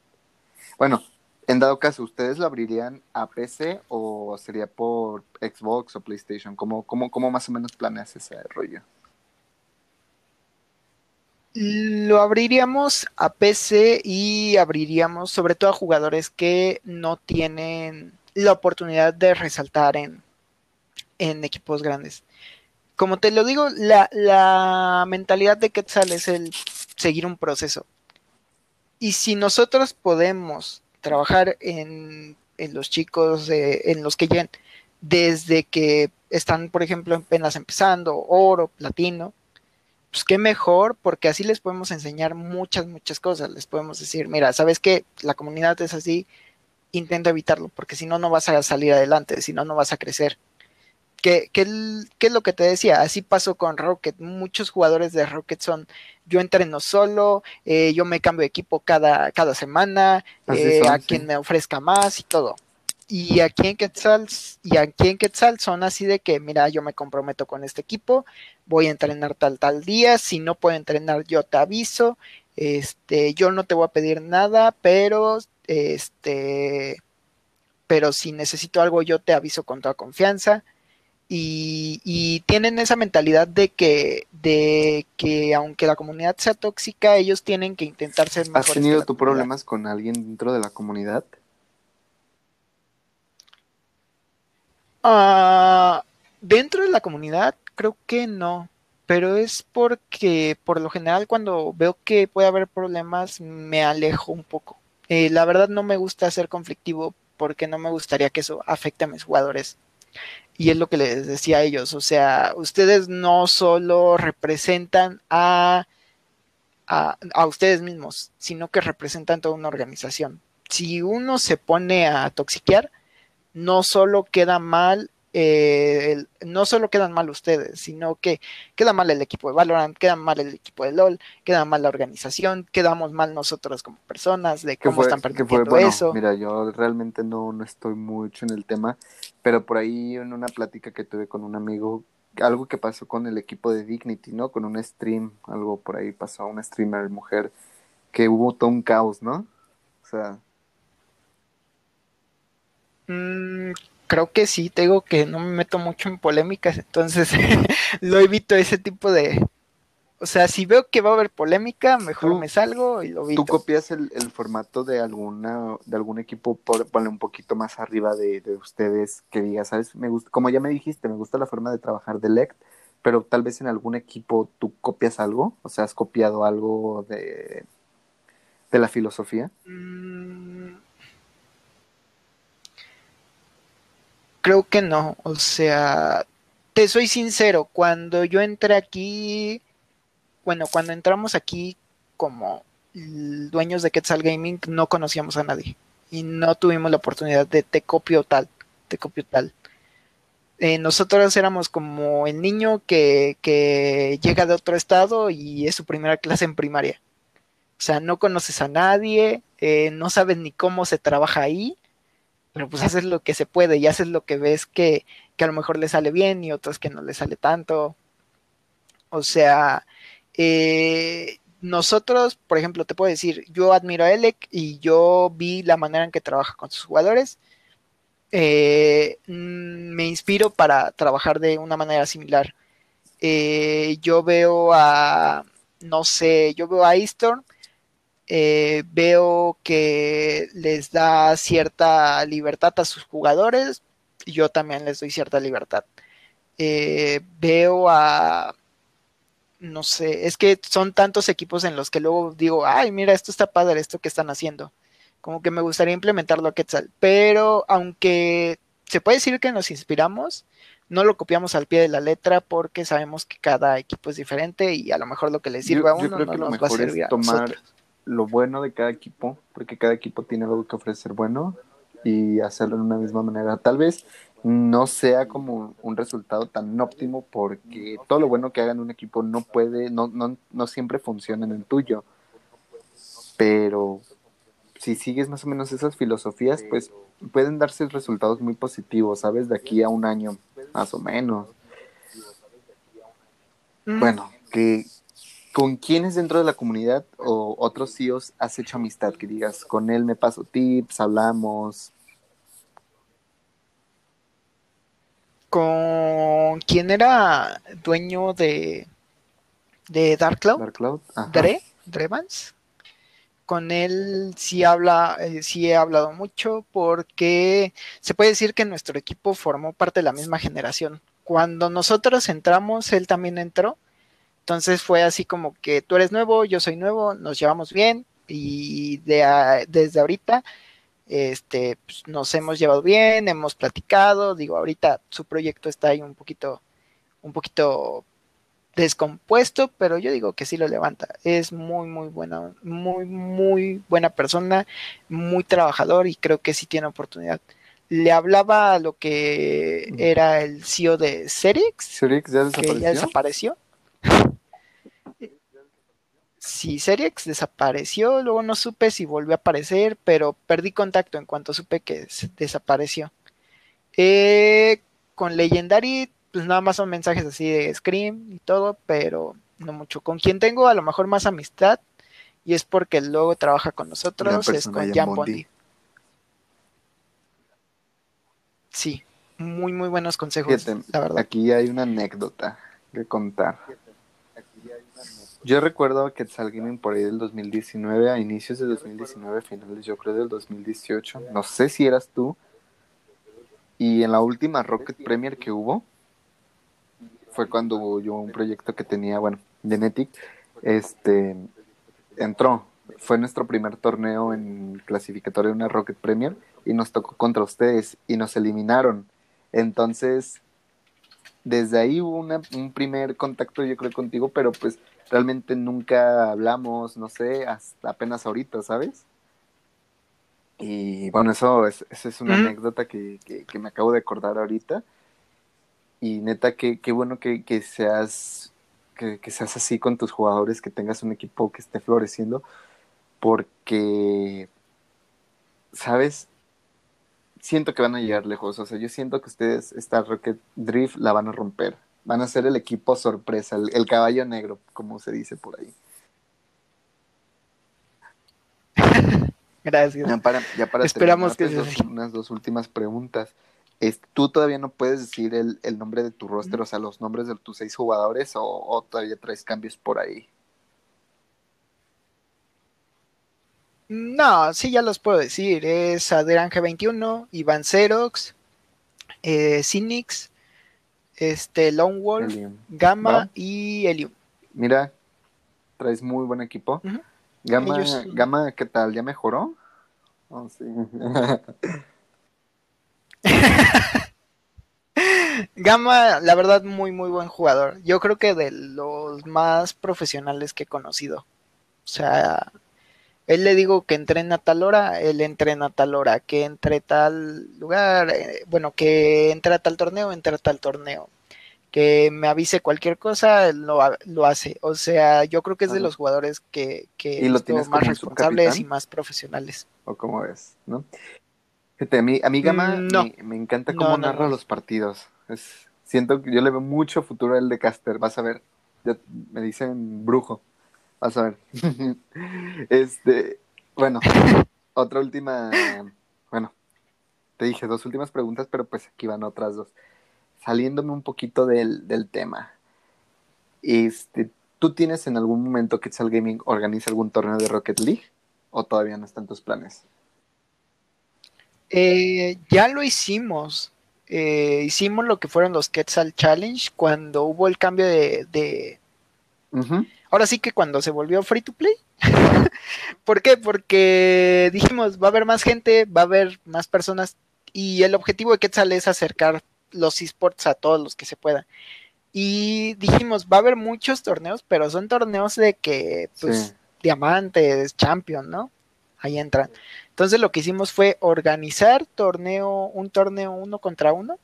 Bueno, en dado caso, ¿ustedes lo abrirían a PC o sería por Xbox o PlayStation? ¿Cómo, cómo, cómo más o menos planeas ese rollo? Lo abriríamos a PC y abriríamos sobre todo a jugadores que no tienen la oportunidad de resaltar en, en equipos grandes. Como te lo digo, la, la mentalidad de Quetzal es el seguir un proceso. Y si nosotros podemos trabajar en, en los chicos, en los que llegan desde que están, por ejemplo, apenas empezando, oro, platino, pues qué mejor, porque así les podemos enseñar muchas, muchas cosas. Les podemos decir, mira, ¿sabes qué? La comunidad es así, intenta evitarlo, porque si no, no vas a salir adelante, si no, no vas a crecer. ¿Qué, qué, es lo que te decía? Así pasó con Rocket. Muchos jugadores de Rocket son, yo entreno solo, eh, yo me cambio de equipo cada, cada semana, eh, a quien me ofrezca más y todo. Y aquí en Quetzal, y aquí en Quetzal son así de que, mira, yo me comprometo con este equipo, voy a entrenar tal tal día, si no puedo entrenar yo te aviso, este, yo no te voy a pedir nada, pero este, pero si necesito algo yo te aviso con toda confianza y, tienen esa mentalidad de que, de que aunque la comunidad sea tóxica, ellos tienen que intentar ser mejores. ¿Has tenido tú problemas con alguien dentro de la comunidad? Ah, dentro de la comunidad, creo que no. Pero es porque por lo general cuando veo que puede haber problemas, me alejo un poco. Eh, la verdad no me gusta ser conflictivo porque no me gustaría que eso afecte a mis jugadores. Y es lo que les decía a ellos, o sea, ustedes no solo representan a, a, ustedes mismos, sino que representan toda una organización. Si uno se pone a toxiquear, no solo queda mal eh, no solo quedan mal ustedes, sino que queda mal el equipo de Valorant, queda mal el equipo de LOL, queda mal la organización, quedamos mal nosotros como personas de cómo están permitiendo eso. Mira, yo realmente no, no estoy mucho en el tema, pero por ahí en una plática que tuve con un amigo, algo que pasó con el equipo de Dignity, ¿no? Con un stream, algo por ahí pasó, una streamer mujer, que hubo todo un caos, ¿no? O sea... Mm, creo que sí, te digo que no me meto mucho en polémicas, entonces <laughs> lo evito ese tipo de... O sea, si veo que va a haber polémica, mejor me salgo y lo evito. ¿Tú copias el, formato de alguna de algún equipo, por, ponle un poquito más arriba de, ustedes, que diga, sabes, me gusta, como ya me dijiste, me gusta la forma de trabajar de LECT, pero tal vez en algún equipo tú copias algo, o sea, has copiado algo de, de la filosofía. Mm, Creo que no, o sea, te soy sincero, cuando yo entré aquí, bueno, cuando entramos aquí como dueños de Quetzal Gaming, no conocíamos a nadie y no tuvimos la oportunidad de te copio tal, te copio tal. Eh, nosotros éramos como el niño que, que llega de otro estado y es su primera clase en primaria. O sea, no conoces a nadie, eh, no sabes ni cómo se trabaja ahí pero pues haces lo que se puede y haces lo que ves que, a lo mejor le sale bien y otros que no le sale tanto. O sea, eh, nosotros, por ejemplo, te puedo decir, yo admiro a Elec y yo vi la manera en que trabaja con sus jugadores. Eh, mm, me inspiro para trabajar de una manera similar. Eh, yo veo a, no sé, yo veo a Eastorm eh, veo que les da cierta libertad a sus jugadores y yo también les doy cierta libertad. Eh, veo a, no sé, es que son tantos equipos en los que luego digo, ay, mira, esto está padre, esto que están haciendo. Como que me gustaría implementarlo a Quetzal, pero aunque se puede decir que nos inspiramos, no lo copiamos al pie de la letra porque sabemos que cada equipo es diferente y a lo mejor lo que le sirve a uno no nos va a servir a nosotros lo bueno de cada equipo, porque cada equipo tiene algo que ofrecer bueno y hacerlo de una misma manera. Tal vez no sea como un resultado tan óptimo porque todo lo bueno que haga en un equipo no puede, no, no, no siempre funciona en el tuyo. Pero si sigues más o menos esas filosofías, pues pueden darse resultados muy positivos, ¿sabes? De aquí a un año, más o menos. Mm. Bueno, que ¿Con quiénes dentro de la comunidad o otros CEOs has hecho amistad? Que digas, con él me paso tips, hablamos. Con quién era dueño de, de Dark Cloud, Dark Cloud. Dre, Drevans. Con él sí habla, eh, sí he hablado mucho porque se puede decir que nuestro equipo formó parte de la misma generación cuando nosotros entramos, él también entró. Entonces fue así como que tú eres nuevo, yo soy nuevo, nos llevamos bien y de, desde ahorita este, pues, nos hemos llevado bien, hemos platicado, digo, ahorita su proyecto está ahí un poquito, un poquito descompuesto, pero yo digo que sí lo levanta. Es muy, muy buena, muy, muy buena persona, muy trabajador y creo que sí tiene oportunidad. Le hablaba a lo que era el CEO de Serix, Serix ya que ya desapareció. Sí, Serix desapareció, luego no supe si volvió a aparecer, pero perdí contacto en cuanto supe que desapareció. Eh, con Legendary pues nada más son mensajes así de Scream y todo, pero no mucho. Con quien tengo a lo mejor más amistad y es porque luego trabaja con nosotros, es con Jan Bondi. Sí, muy muy buenos consejos, la verdad. Aquí hay una anécdota que contar. Yo recuerdo que Gaming por ahí del 2019, a inicios de 2019, finales yo creo del 2018, no sé si eras tú, y en la última Rocket Premier que hubo, fue cuando yo un proyecto que tenía, bueno, Genetic, este, entró. Fue nuestro primer torneo en clasificatorio de una Rocket Premier y nos tocó contra ustedes y nos eliminaron. Entonces, desde ahí hubo un primer contacto, yo creo, contigo, pero pues realmente nunca hablamos, no sé, hasta apenas ahorita, ¿sabes? Y bueno, eso es, esa es una anécdota que, que, me acabo de acordar ahorita y neta, qué, qué bueno que, que seas que, seas así con tus jugadores, que tengas un equipo que esté floreciendo, porque, ¿sabes? Siento que van a llegar lejos, o sea, yo siento que ustedes, esta Rocket Drift, la van a romper. Van a ser el equipo sorpresa, el, caballo negro, como se dice por ahí. <laughs> Gracias. Ya para, ya para Esperamos que dos, unas dos últimas preguntas tú todavía no puedes decir el, nombre de tu roster, o sea, los nombres de tus seis jugadores, o, todavía traes cambios por ahí. No, sí, ya los puedo decir. Es Adrián G21, Iván Xerox, eh, Cinix, este, Lone Wolf, Gamma y Helium. Mira, traes muy buen equipo. Gamma, Gamma, ¿qué tal? ¿Ya mejoró? Oh, sí. <laughs> Gama, la verdad, muy, muy buen jugador. Yo creo que de los más profesionales que he conocido. O sea, él le digo que entrena a tal hora, él entrena a tal hora, que entre tal lugar, eh, bueno, que entre a tal torneo, entre a tal torneo. Que me avise cualquier cosa, él lo, lo hace. O sea, yo creo que es de los jugadores que, que más responsables y más profesionales. O como es, ¿no? a mí, a mí Gama mm, me, encanta cómo narra los partidos. Es, siento que yo le veo mucho futuro al de Caster. Vas a ver, me dicen brujo. Vas a ver. <laughs> este, bueno, otra última, bueno, te dije dos últimas preguntas, pero pues aquí van otras dos. Saliéndome un poquito del, del tema. Este, ¿Tú tienes en algún momento que Quetzal Gaming organiza algún torneo de Rocket League? ¿O todavía no están tus planes? Eh, ya lo hicimos. Eh, hicimos lo que fueron los Quetzal Challenge cuando hubo el cambio de. Ahora sí que cuando se volvió free to play. <laughs> ¿Por qué? Porque dijimos, va a haber más gente, va a haber más personas. Y el objetivo de Quetzal es acercar los esports a todos los que se pueda. Y dijimos, va a haber muchos torneos, pero son torneos de que, pues, diamantes, champion, ¿no? Ahí entran. Entonces lo que hicimos fue organizar torneo, un torneo uno contra uno,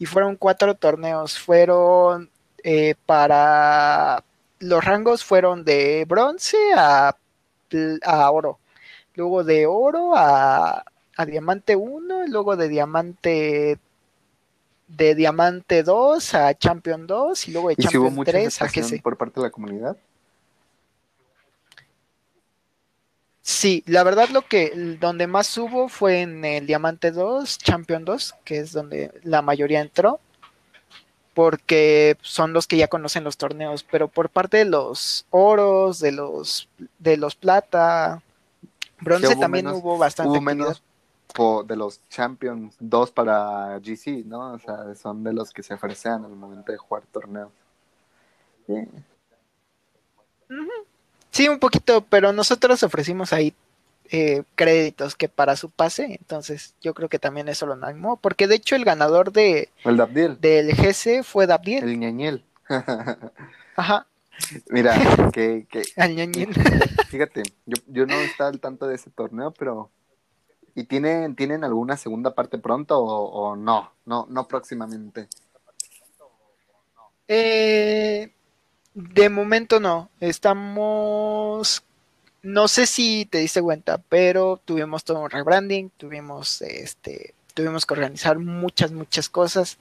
y fueron cuatro torneos. Fueron eh, para los rangos fueron de bronce a, a oro, luego de oro a, a diamante 1, luego de diamante de diamante 2 a champion 2 y luego de champion 3 a que por parte de la comunidad. Sí, la verdad lo que donde más hubo fue en el Diamante 2, Champion 2, que es donde la mayoría entró, porque son los que ya conocen los torneos, pero por parte de los oros, de los de los plata, bronce también hubo bastante hubo menos de los Champions, dos para GC, ¿no? O sea, son de los que se ofrecen al momento de jugar torneos. Sí. un poquito, pero nosotros ofrecimos ahí eh, créditos que para su pase, entonces yo creo que también eso lo animó, porque de hecho el ganador de el del GC fue Dabdiel. El ñañel. <laughs> Ajá. Mira, <laughs> que, que fíjate, yo, yo no estaba al tanto de ese torneo, pero ¿y tienen, tienen alguna segunda parte pronto o, no? No, no próximamente. Eh, de momento no. Estamos. No sé si te diste cuenta, pero tuvimos todo un rebranding, tuvimos este, tuvimos que organizar muchas, muchas cosas.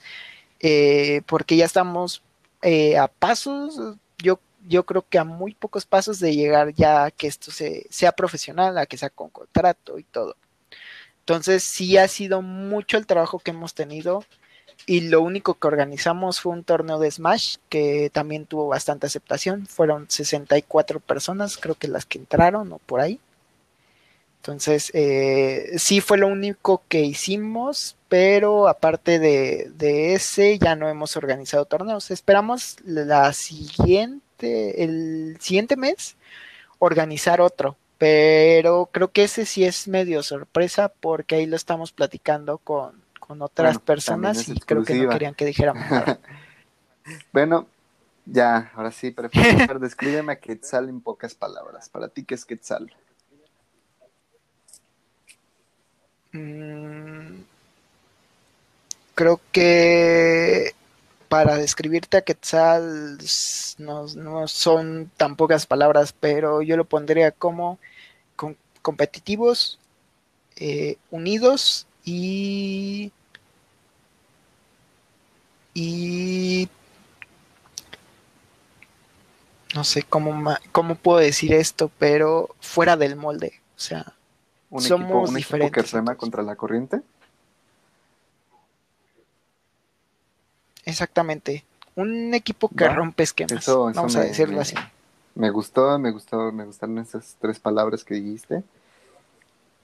Eh, porque ya estamos eh, a pasos, yo, yo creo que a muy pocos pasos de llegar ya a que esto sea profesional, a que sea con contrato y todo. Entonces sí ha sido mucho el trabajo que hemos tenido y lo único que organizamos fue un torneo de Smash que también tuvo bastante aceptación. Fueron 64 personas, creo que las que entraron o por ahí. Entonces, eh, sí fue lo único que hicimos, pero aparte de, ese, ya no hemos organizado torneos. Esperamos la siguiente, el siguiente mes, organizar otro, pero creo que ese sí es medio sorpresa porque ahí lo estamos platicando con, otras personas y creo que no querían que dijéramos nada. <laughs> bueno, ya, ahora sí, pero <laughs> descríbeme a Quetzal en pocas palabras. Para ti, ¿qué es Quetzal? Mm, creo que para describirte a Quetzal no, son tan pocas palabras, pero yo lo pondría como competitivos, eh, unidos y, y no sé cómo, cómo puedo decir esto, pero fuera del molde. O sea, un somos equipo, un que rema contra la corriente. Exactamente. Un equipo que rompe esquemas. vamos a decirlo así. Me gustó, me gustó, me gustaron esas tres palabras que dijiste.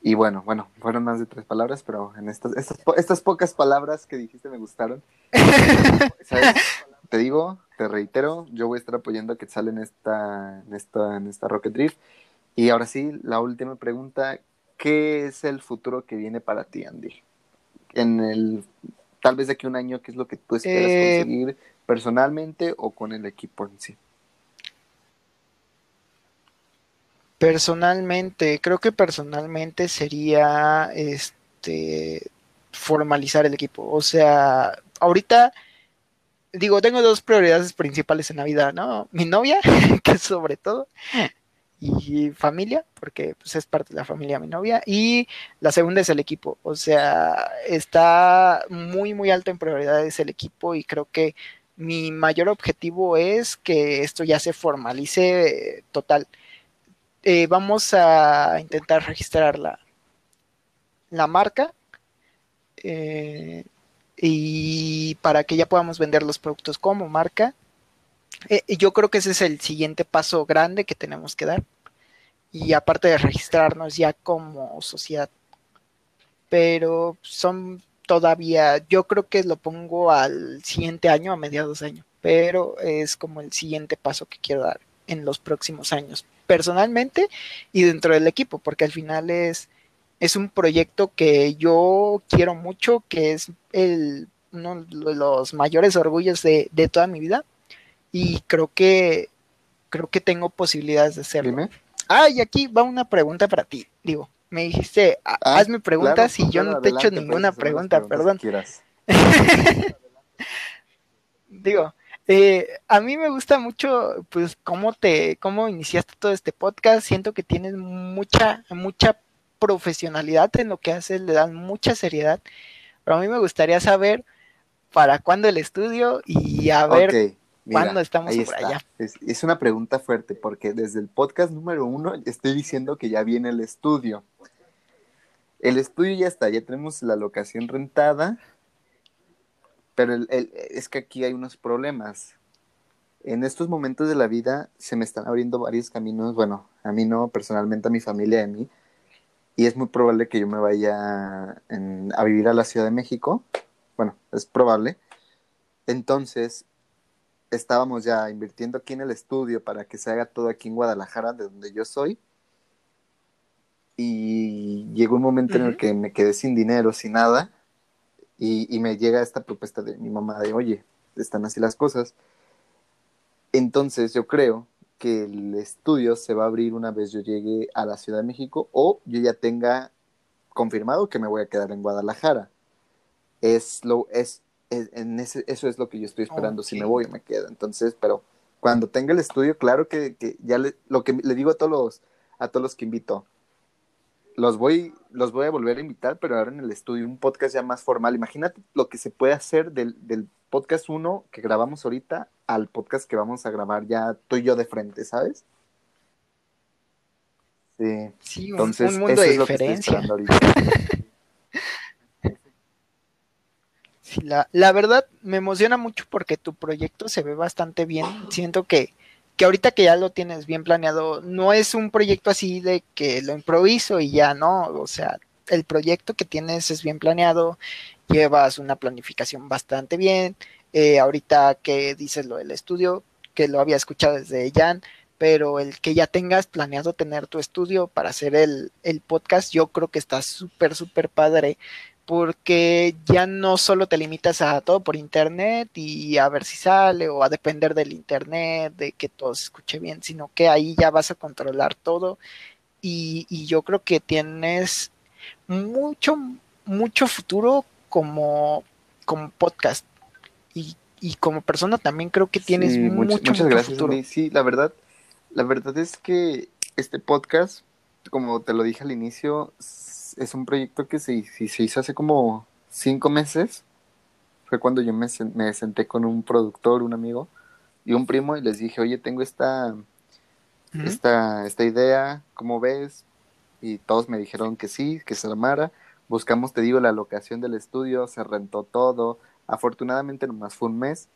Y bueno, bueno, fueron más de tres palabras, pero en estas, estas, pocas palabras que dijiste me gustaron. <laughs> Te digo, te reitero, yo voy a estar apoyando a que en esta, en esta, en esta Rocket Drift. Y ahora sí, la última pregunta, ¿qué es el futuro que viene para ti, Andy? En el, tal vez de aquí un año, ¿qué es lo que tú esperas eh, conseguir personalmente o con el equipo en sí? Personalmente, creo que personalmente sería este formalizar el equipo. O sea, ahorita digo, tengo dos prioridades principales en la vida, ¿no? Mi novia, <laughs> que sobre todo, y familia, porque pues, es parte de la familia mi novia, y la segunda es el equipo, o sea, está muy, muy alto en prioridades el equipo y creo que mi mayor objetivo es que esto ya se formalice total. Eh, vamos a intentar registrar la, la marca eh, y para que ya podamos vender los productos como marca. yo creo que ese es el siguiente paso grande que tenemos que dar y aparte de registrarnos ya como sociedad. Pero son todavía, yo creo que lo pongo al siguiente año, a mediados de año, pero es como el siguiente paso que quiero dar en los próximos años, personalmente y dentro del equipo, porque al final es, es un proyecto que yo quiero mucho, que es el, uno de los mayores orgullos de, de toda mi vida y creo que creo que tengo posibilidades de hacerlo. Ah, y aquí va una pregunta para ti. Digo, me dijiste, ah, hazme preguntas y yo no te he hecho ninguna pregunta, perdón. <laughs> Digo, eh, a mí me gusta mucho, pues, cómo te, cómo iniciaste todo este podcast. Siento que tienes mucha, mucha profesionalidad en lo que haces, le dan mucha seriedad. Pero a mí me gustaría saber para cuándo el estudio y a ver ¿Cuándo estamos por allá? Es, una pregunta fuerte porque desde el podcast número uno estoy diciendo que ya viene el estudio. El estudio ya está, ya tenemos la locación rentada, pero es que aquí hay unos problemas. En estos momentos de la vida se me están abriendo varios caminos, bueno, a mí no, personalmente a mi familia y a mí, y es muy probable que yo me vaya a vivir a la Ciudad de México. Bueno, es probable. Entonces, estábamos ya invirtiendo aquí en el estudio para que se haga todo aquí en Guadalajara, de donde yo soy. Y llegó un momento en el que me quedé sin dinero, sin nada, y, y, me llega esta propuesta de mi mamá de, oye, están así las cosas. Entonces yo creo que el estudio se va a abrir una vez yo llegue a la Ciudad de México o yo ya tenga confirmado que me voy a quedar en Guadalajara. Es lo, es, en ese, eso es lo que yo estoy esperando. Si me voy, me quedo. Entonces, pero cuando tenga el estudio, claro que, que ya le, lo que le digo a todos los, a todos los que invito, los voy, los voy a volver a invitar, pero ahora en el estudio, un podcast ya más formal. Imagínate lo que se puede hacer del, del podcast 1 que grabamos ahorita al podcast que vamos a grabar ya tú y yo de frente, ¿sabes? Sí, sí Entonces, un, mundo de diferencia. <laughs> la, la verdad me emociona mucho porque tu proyecto se ve bastante bien. Siento que que ahorita que ya lo tienes bien planeado, no es un proyecto así de que lo improviso y ya no, o sea, el proyecto que tienes es bien planeado, llevas una planificación bastante bien, eh, ahorita que dices lo del estudio, que lo había escuchado desde Jan, pero el que ya tengas planeado tener tu estudio para hacer el, el podcast, yo creo que está súper, súper padre porque ya no solo te limitas a todo por internet y a ver si sale o a depender del internet, de que todo se escuche bien, sino que ahí ya vas a controlar todo. Y, yo creo que tienes mucho, mucho futuro como, como podcast. Y, como persona también creo que tienes mucho, muchas gracias, futuro. Sí, la verdad, la verdad es que este podcast, como te lo dije al inicio, es un proyecto que se, se hizo hace como cinco meses. Fue cuando yo me, me senté con un productor, un amigo y un primo y les dije, oye, tengo esta, esta, esta idea, ¿cómo ves? Y todos me dijeron que sí, que se armara. Buscamos, te digo, la locación del estudio, se rentó todo. Afortunadamente nomás fue un mes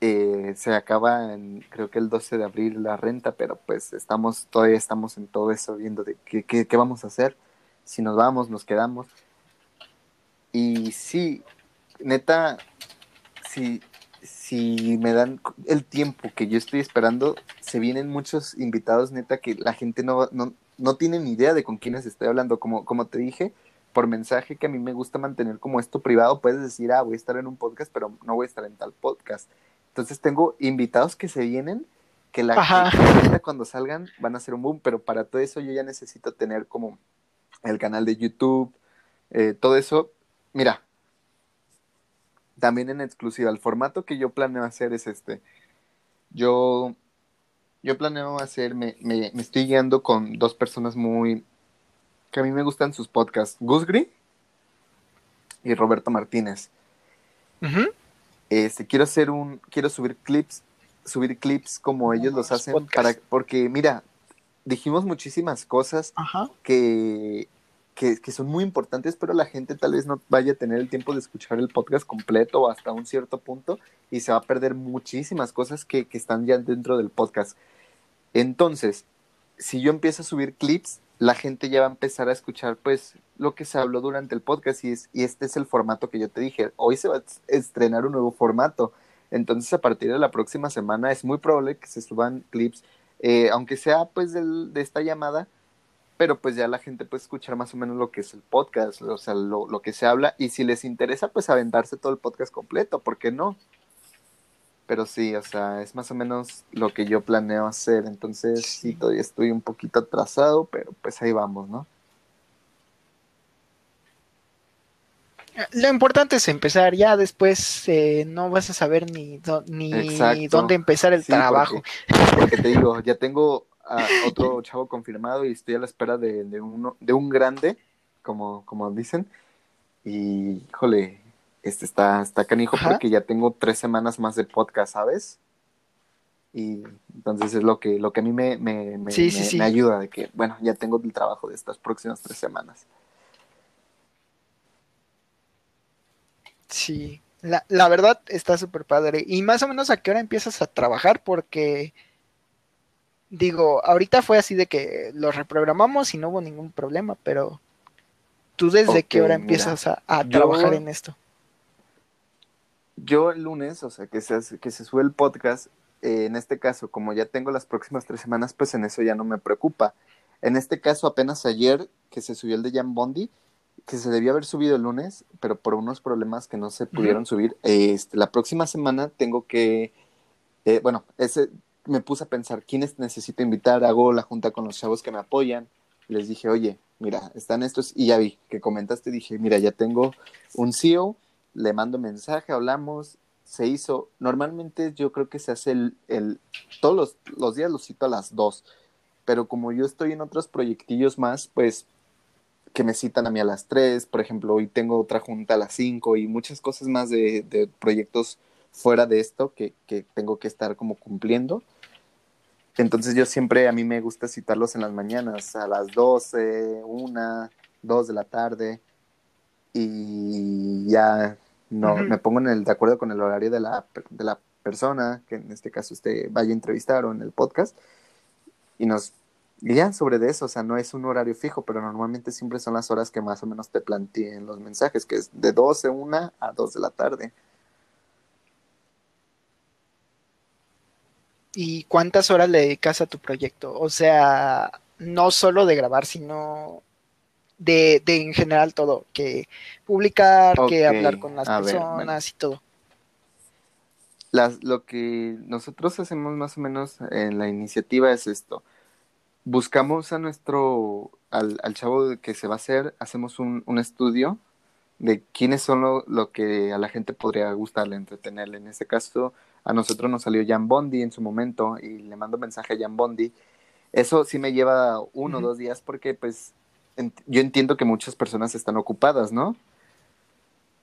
eh, se acaba en, creo que el 12 de abril la renta, pero pues estamos, todavía estamos en todo eso viendo de qué, qué, vamos a hacer, si nos vamos, nos quedamos. Y sí, neta, si, si me dan el tiempo que yo estoy esperando, se vienen muchos invitados, neta, que la gente no, no, no tiene ni idea de con quiénes estoy hablando. Como, como te dije, por mensaje que a mí me gusta mantener como esto privado, puedes decir, ah, voy a estar en un podcast, pero no voy a estar en tal podcast. Entonces tengo invitados que se vienen, que la que cuando salgan van a ser un boom, pero para todo eso yo ya necesito tener como el canal de YouTube, eh, todo eso. Mira, también en exclusiva, el formato que yo planeo hacer es este. Yo, yo planeo hacer, me, me, estoy guiando con dos personas muy, que a mí me gustan sus podcasts, Gus y Roberto Martínez. Este, quiero hacer un, quiero subir clips, subir clips como ellos los hacen, para, porque mira, dijimos muchísimas cosas que, que, que, son muy importantes, pero la gente tal vez no vaya a tener el tiempo de escuchar el podcast completo o hasta un cierto punto y se va a perder muchísimas cosas que, que están ya dentro del podcast. Entonces, si yo empiezo a subir clips, la gente ya va a empezar a escuchar pues lo que se habló durante el podcast y, es, y este es el formato que yo te dije. Hoy se va a estrenar un nuevo formato. Entonces a partir de la próxima semana es muy probable que se suban clips, eh, aunque sea pues del, de esta llamada, pero pues ya la gente puede escuchar más o menos lo que es el podcast, o sea, lo, lo que se habla y si les interesa pues aventarse todo el podcast completo, ¿por qué no? Pero sí, o sea, es más o menos lo que yo planeo hacer. Entonces, sí, todavía estoy un poquito atrasado, pero pues ahí vamos, ¿no? Lo importante es empezar, ya después eh, no vas a saber ni, ni dónde empezar el trabajo. Porque, te digo, ya tengo a <laughs> otro chavo confirmado y estoy a la espera de, de, uno, de un grande, como, como dicen. Y, híjole, este está, está canijo porque ya tengo tres semanas más de podcast, ¿sabes? Y entonces es lo que, lo que a mí me, me, me, ayuda de que, bueno, ya tengo el trabajo de estas próximas tres semanas. Sí, la, la verdad está súper padre. Y más o menos a qué hora empiezas a trabajar porque Digo, ahorita fue así de que lo reprogramamos y no hubo ningún problema, pero ¿tú desde qué hora empiezas a, trabajar en esto? Yo el lunes, o sea, que se, que se sube el podcast, eh, en este caso, como ya tengo las próximas tres semanas, pues en eso ya no me preocupa. En este caso, apenas ayer que se subió el de Jan Bondi, que se debía haber subido el lunes, pero por unos problemas que no se pudieron subir, este, la próxima semana tengo que, eh, bueno, ese, me puse a pensar quiénes necesito invitar, hago la junta con los chavos que me apoyan, les dije, oye, mira, están estos, y ya vi que comentaste, dije, mira, ya tengo un CEO, le mando mensaje, hablamos, se hizo, normalmente yo creo que se hace el, el todos los, los días lo cito a las dos, pero como yo estoy en otros proyectillos más, pues que me citan a mí a las 3, por ejemplo, hoy tengo otra junta a las 5 y muchas cosas más de, de proyectos fuera de esto que, que, tengo que estar como cumpliendo. Entonces yo siempre, a mí me gusta citarlos en las mañanas, a las 12, 1, 2 de la tarde y ya no, me pongo en el, de acuerdo con el horario de la, de la persona, que en este caso usted vaya a entrevistar o en el podcast, y nos ya sobre de eso, o sea, no es un horario fijo, pero normalmente siempre son las horas que más o menos te planteen los mensajes, que es de 12, 1 a 2 de la tarde. ¿Y cuántas horas le dedicas a tu proyecto? O sea, no solo de grabar, sino de, de en general todo, que publicar, que hablar con las personas y todo. Las, lo que nosotros hacemos más o menos en la iniciativa es esto buscamos a nuestro, al, al, chavo que se va a hacer, hacemos un, un estudio de quiénes son lo, lo, que a la gente podría gustarle, entretenerle. En este caso, a nosotros nos salió Jan Bondi en su momento y le mando mensaje a Jan Bondi. Eso sí me lleva uno o dos días porque pues yo entiendo que muchas personas están ocupadas, ¿no?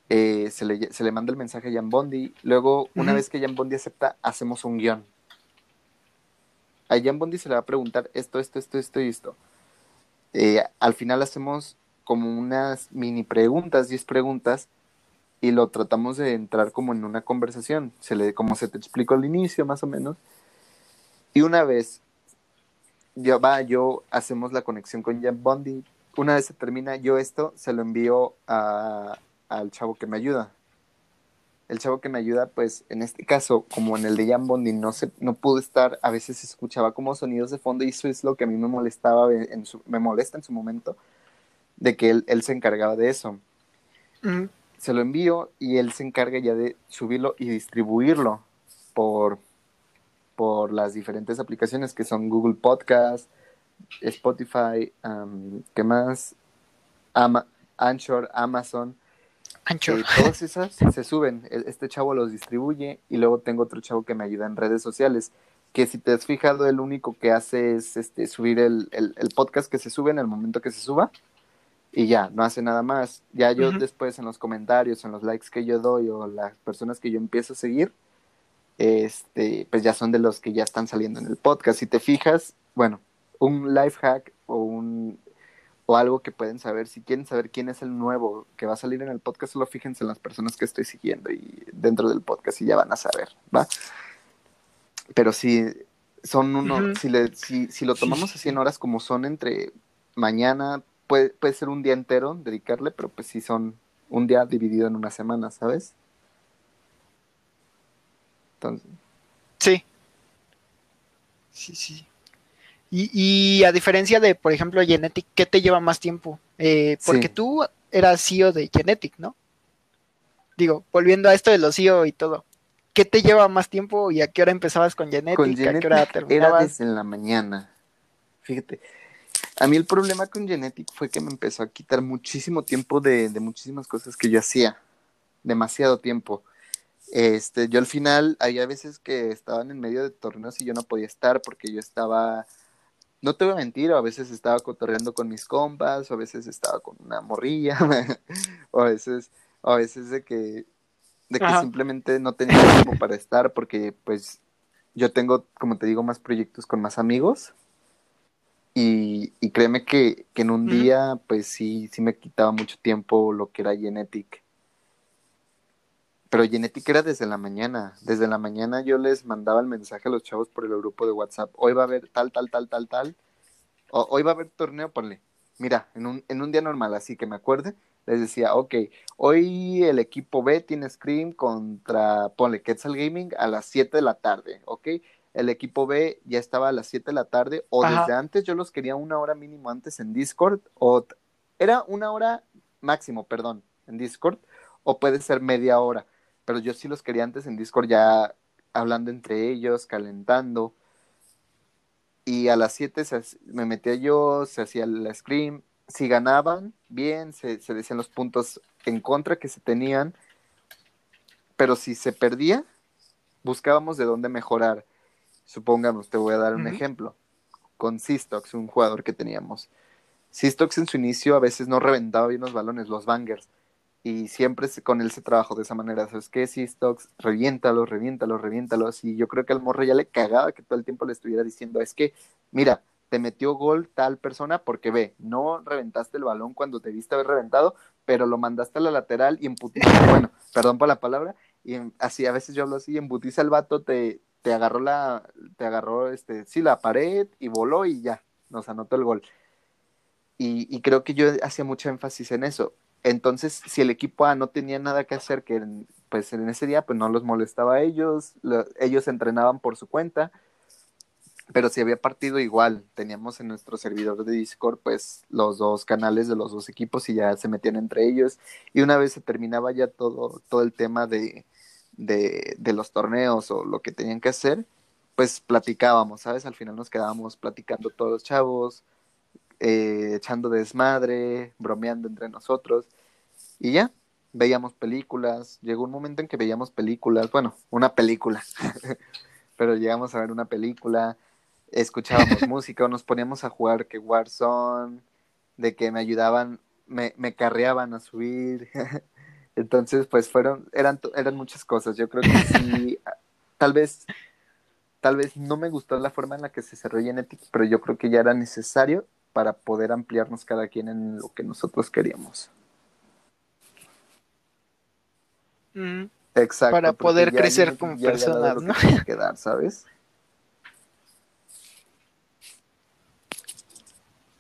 Eh, se, le, se, le, manda el mensaje a Jan Bondi. Luego, una vez que Jan Bondi acepta, hacemos un guion a Jan Bondi se le va a preguntar esto, esto, esto, esto y esto. Eh, al final hacemos como unas mini preguntas, 10 preguntas, y lo tratamos de entrar como en una conversación, se le, como se te explicó al inicio más o menos. Y una vez ya va, yo hacemos la conexión con Jan Bondi, una vez se termina, yo esto se lo envío a, al chavo que me ayuda, el chavo que me ayuda, pues en este caso, como en el de Jan Bondi, no, se, no pudo estar, a veces escuchaba como sonidos de fondo y eso es lo que a mí me molestaba, en su, me molesta en su momento, de que él, él se encargaba de eso. Se lo envío y él se encarga ya de subirlo y distribuirlo por, por las diferentes aplicaciones que son Google Podcast, Spotify, ¿qué más? Ama Anchor, Amazon Anchor. todas esas se suben. E, este chavo los distribuye y luego tengo otro chavo que me ayuda en redes sociales. Que si te has fijado, el único que hace es este, subir el, podcast que se sube en el momento que se suba y ya, no hace nada más. Ya yo después en los comentarios, en los likes que yo doy o las personas que yo empiezo a seguir, este, pues ya son de los que ya están saliendo en el podcast. Si te fijas, bueno, un life hack o un o algo que pueden saber. Si quieren saber quién es el nuevo que va a salir en el podcast, solo fíjense en las personas que estoy siguiendo y dentro del podcast y ya van a saber, ¿va? Pero si son uno, si, le, si, si, lo tomamos a 100 horas como son entre mañana, puede, puede ser un día entero dedicarle, pero pues si son un día dividido en una semana, ¿sabes? Entonces. Sí. Sí, sí. Y, a diferencia de, por ejemplo, Genetic, ¿qué te lleva más tiempo? Eh, porque tú eras CEO de Genetic, ¿no? Digo, volviendo a esto de los CEO y todo. ¿Qué te lleva más tiempo y a qué hora empezabas con Genetic? Con Genetic ¿A qué hora terminabas? Era desde la mañana. Fíjate. A mí el problema con Genetic fue que me empezó a quitar muchísimo tiempo de, de muchísimas cosas que yo hacía. Demasiado tiempo. Este, yo al final, había veces que estaban en medio de torneos y yo no podía estar porque yo estaba no te voy a mentir, a veces estaba cotorreando con mis compas, o a veces estaba con una morrilla, <laughs> o a veces, a veces de que, de que simplemente no tenía tiempo para estar, porque pues yo tengo, como te digo, más proyectos con más amigos. Y, y créeme que, que en un día, pues sí, sí me quitaba mucho tiempo lo que era Genetic. Pero Genetic era desde la mañana. Desde la mañana yo les mandaba el mensaje a los chavos por el grupo de WhatsApp. Hoy va a haber tal, tal, tal, tal, tal. O, hoy va a haber torneo, ponle. Mira, en un, en un día normal, así que me acuerde, les decía, ok, hoy el equipo B tiene Scream contra, ponle, Quetzal Gaming a las 7 de la tarde, ok. El equipo B ya estaba a las 7 de la tarde, o Ajá. desde antes yo los quería una hora mínimo antes en Discord, o era una hora máximo, perdón, en Discord, o puede ser media hora, pero yo sí los quería antes en Discord ya hablando entre ellos, calentando. Y a las 7 se hac- me metía yo, se hacía el scream. Si ganaban, bien, se, se decían los puntos en contra que se tenían. Pero si se perdía, buscábamos de dónde mejorar. Supongamos, te voy a dar un ejemplo. Con Sistox, un jugador que teníamos. Sistox en su inicio a veces no reventaba bien los balones, los bangers. Y siempre con él se trabajó de esa manera. ¿Sabes qué? Sistox, reviéntalos, reviéntalos, reviéntalos. Y yo creo que al morro ya le cagaba que todo el tiempo le estuviera diciendo, es que, mira, te metió gol tal persona porque ve, no reventaste el balón cuando te viste haber reventado, pero lo mandaste a la lateral y emputiste, <laughs> bueno, perdón por la palabra, y en- así a veces yo hablo así, embutiza el vato, te, te agarró la, te agarró este, sí, la pared y voló y ya, nos anotó el gol. Y, y creo que yo hacía mucho énfasis en eso. Entonces, si el equipo A no tenía nada que hacer, que pues en ese día pues no los molestaba a ellos, lo- ellos entrenaban por su cuenta, pero si había partido igual, teníamos en nuestro servidor de Discord pues los dos canales de los dos equipos y ya se metían entre ellos y una vez se terminaba ya todo, todo el tema de, de, de los torneos o lo que tenían que hacer, pues platicábamos, ¿sabes? Al final nos quedábamos platicando todos los chavos, eh, echando desmadre, bromeando entre nosotros y ya, veíamos películas, llegó un momento en que veíamos películas, bueno, una película, <laughs> pero llegamos a ver una película, escuchábamos <laughs> música o nos poníamos a jugar que Warzone, de que me ayudaban, me, me carreaban a subir. <laughs> Entonces, pues fueron, eran, eran muchas cosas. Yo creo que sí, tal vez, tal vez no me gustó la forma en la que se cerró Genetic, pero yo creo que ya era necesario para poder ampliarnos cada quien en lo que nosotros queríamos. Mm, Exacto. Para poder ya crecer como ya personas, ¿no? tenía que dar, ¿sabes?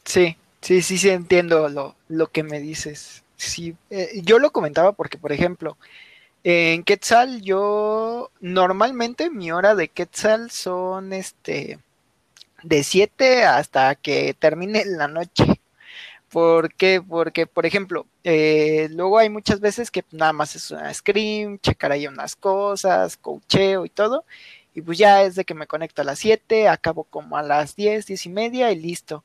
Sí, sí, sí, sí entiendo lo, lo que me dices. Sí, eh, yo lo comentaba porque, por ejemplo, en Quetzal yo normalmente mi hora de Quetzal son este de 7 hasta que termine la noche. ¿Por qué? Porque, por ejemplo, eh, luego hay muchas veces que nada más es una scream, checar ahí unas cosas, coacheo y todo. Y pues ya es de que me conecto a las 7, acabo como a las 10, 10 y media y listo.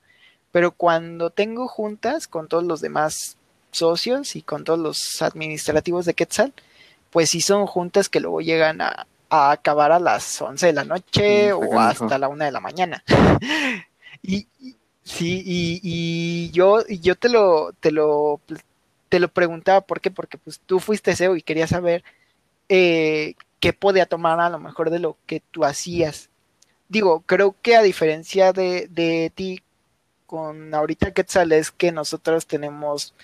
Pero cuando tengo juntas con todos los demás socios y con todos los administrativos de Quetzal, pues sí son juntas que luego llegan a, a acabar a las 11 de la noche Sí, o hasta la 1 de la mañana. <laughs> y, y- sí, y, y yo, y yo te lo, te lo, te lo preguntaba, ¿por qué? Porque pues tú fuiste SEO y quería saber eh, qué podía tomar a lo mejor de lo que tú hacías. Digo, creo que a diferencia de, de ti, con ahorita Quetzal es que nosotros tenemos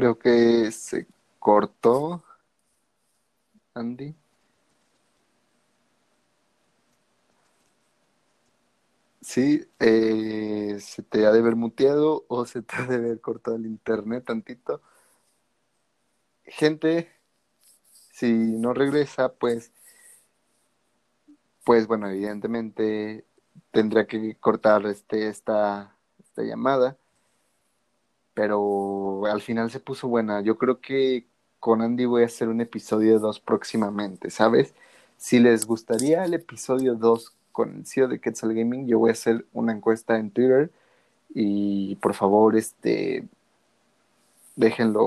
Creo que se cortó, Andy. Sí, eh, se te ha de ver muteado o se te ha de ver cortado el internet tantito. Gente, si no regresa, pues, pues bueno, evidentemente tendría que cortar este, esta, esta llamada, pero al final se puso buena. Yo creo que con Andy voy a hacer un episodio 2 próximamente, ¿sabes? Si les gustaría el episodio 2 con el CEO de Quetzal Gaming, yo voy a hacer una encuesta en Twitter y por favor, este, déjenlo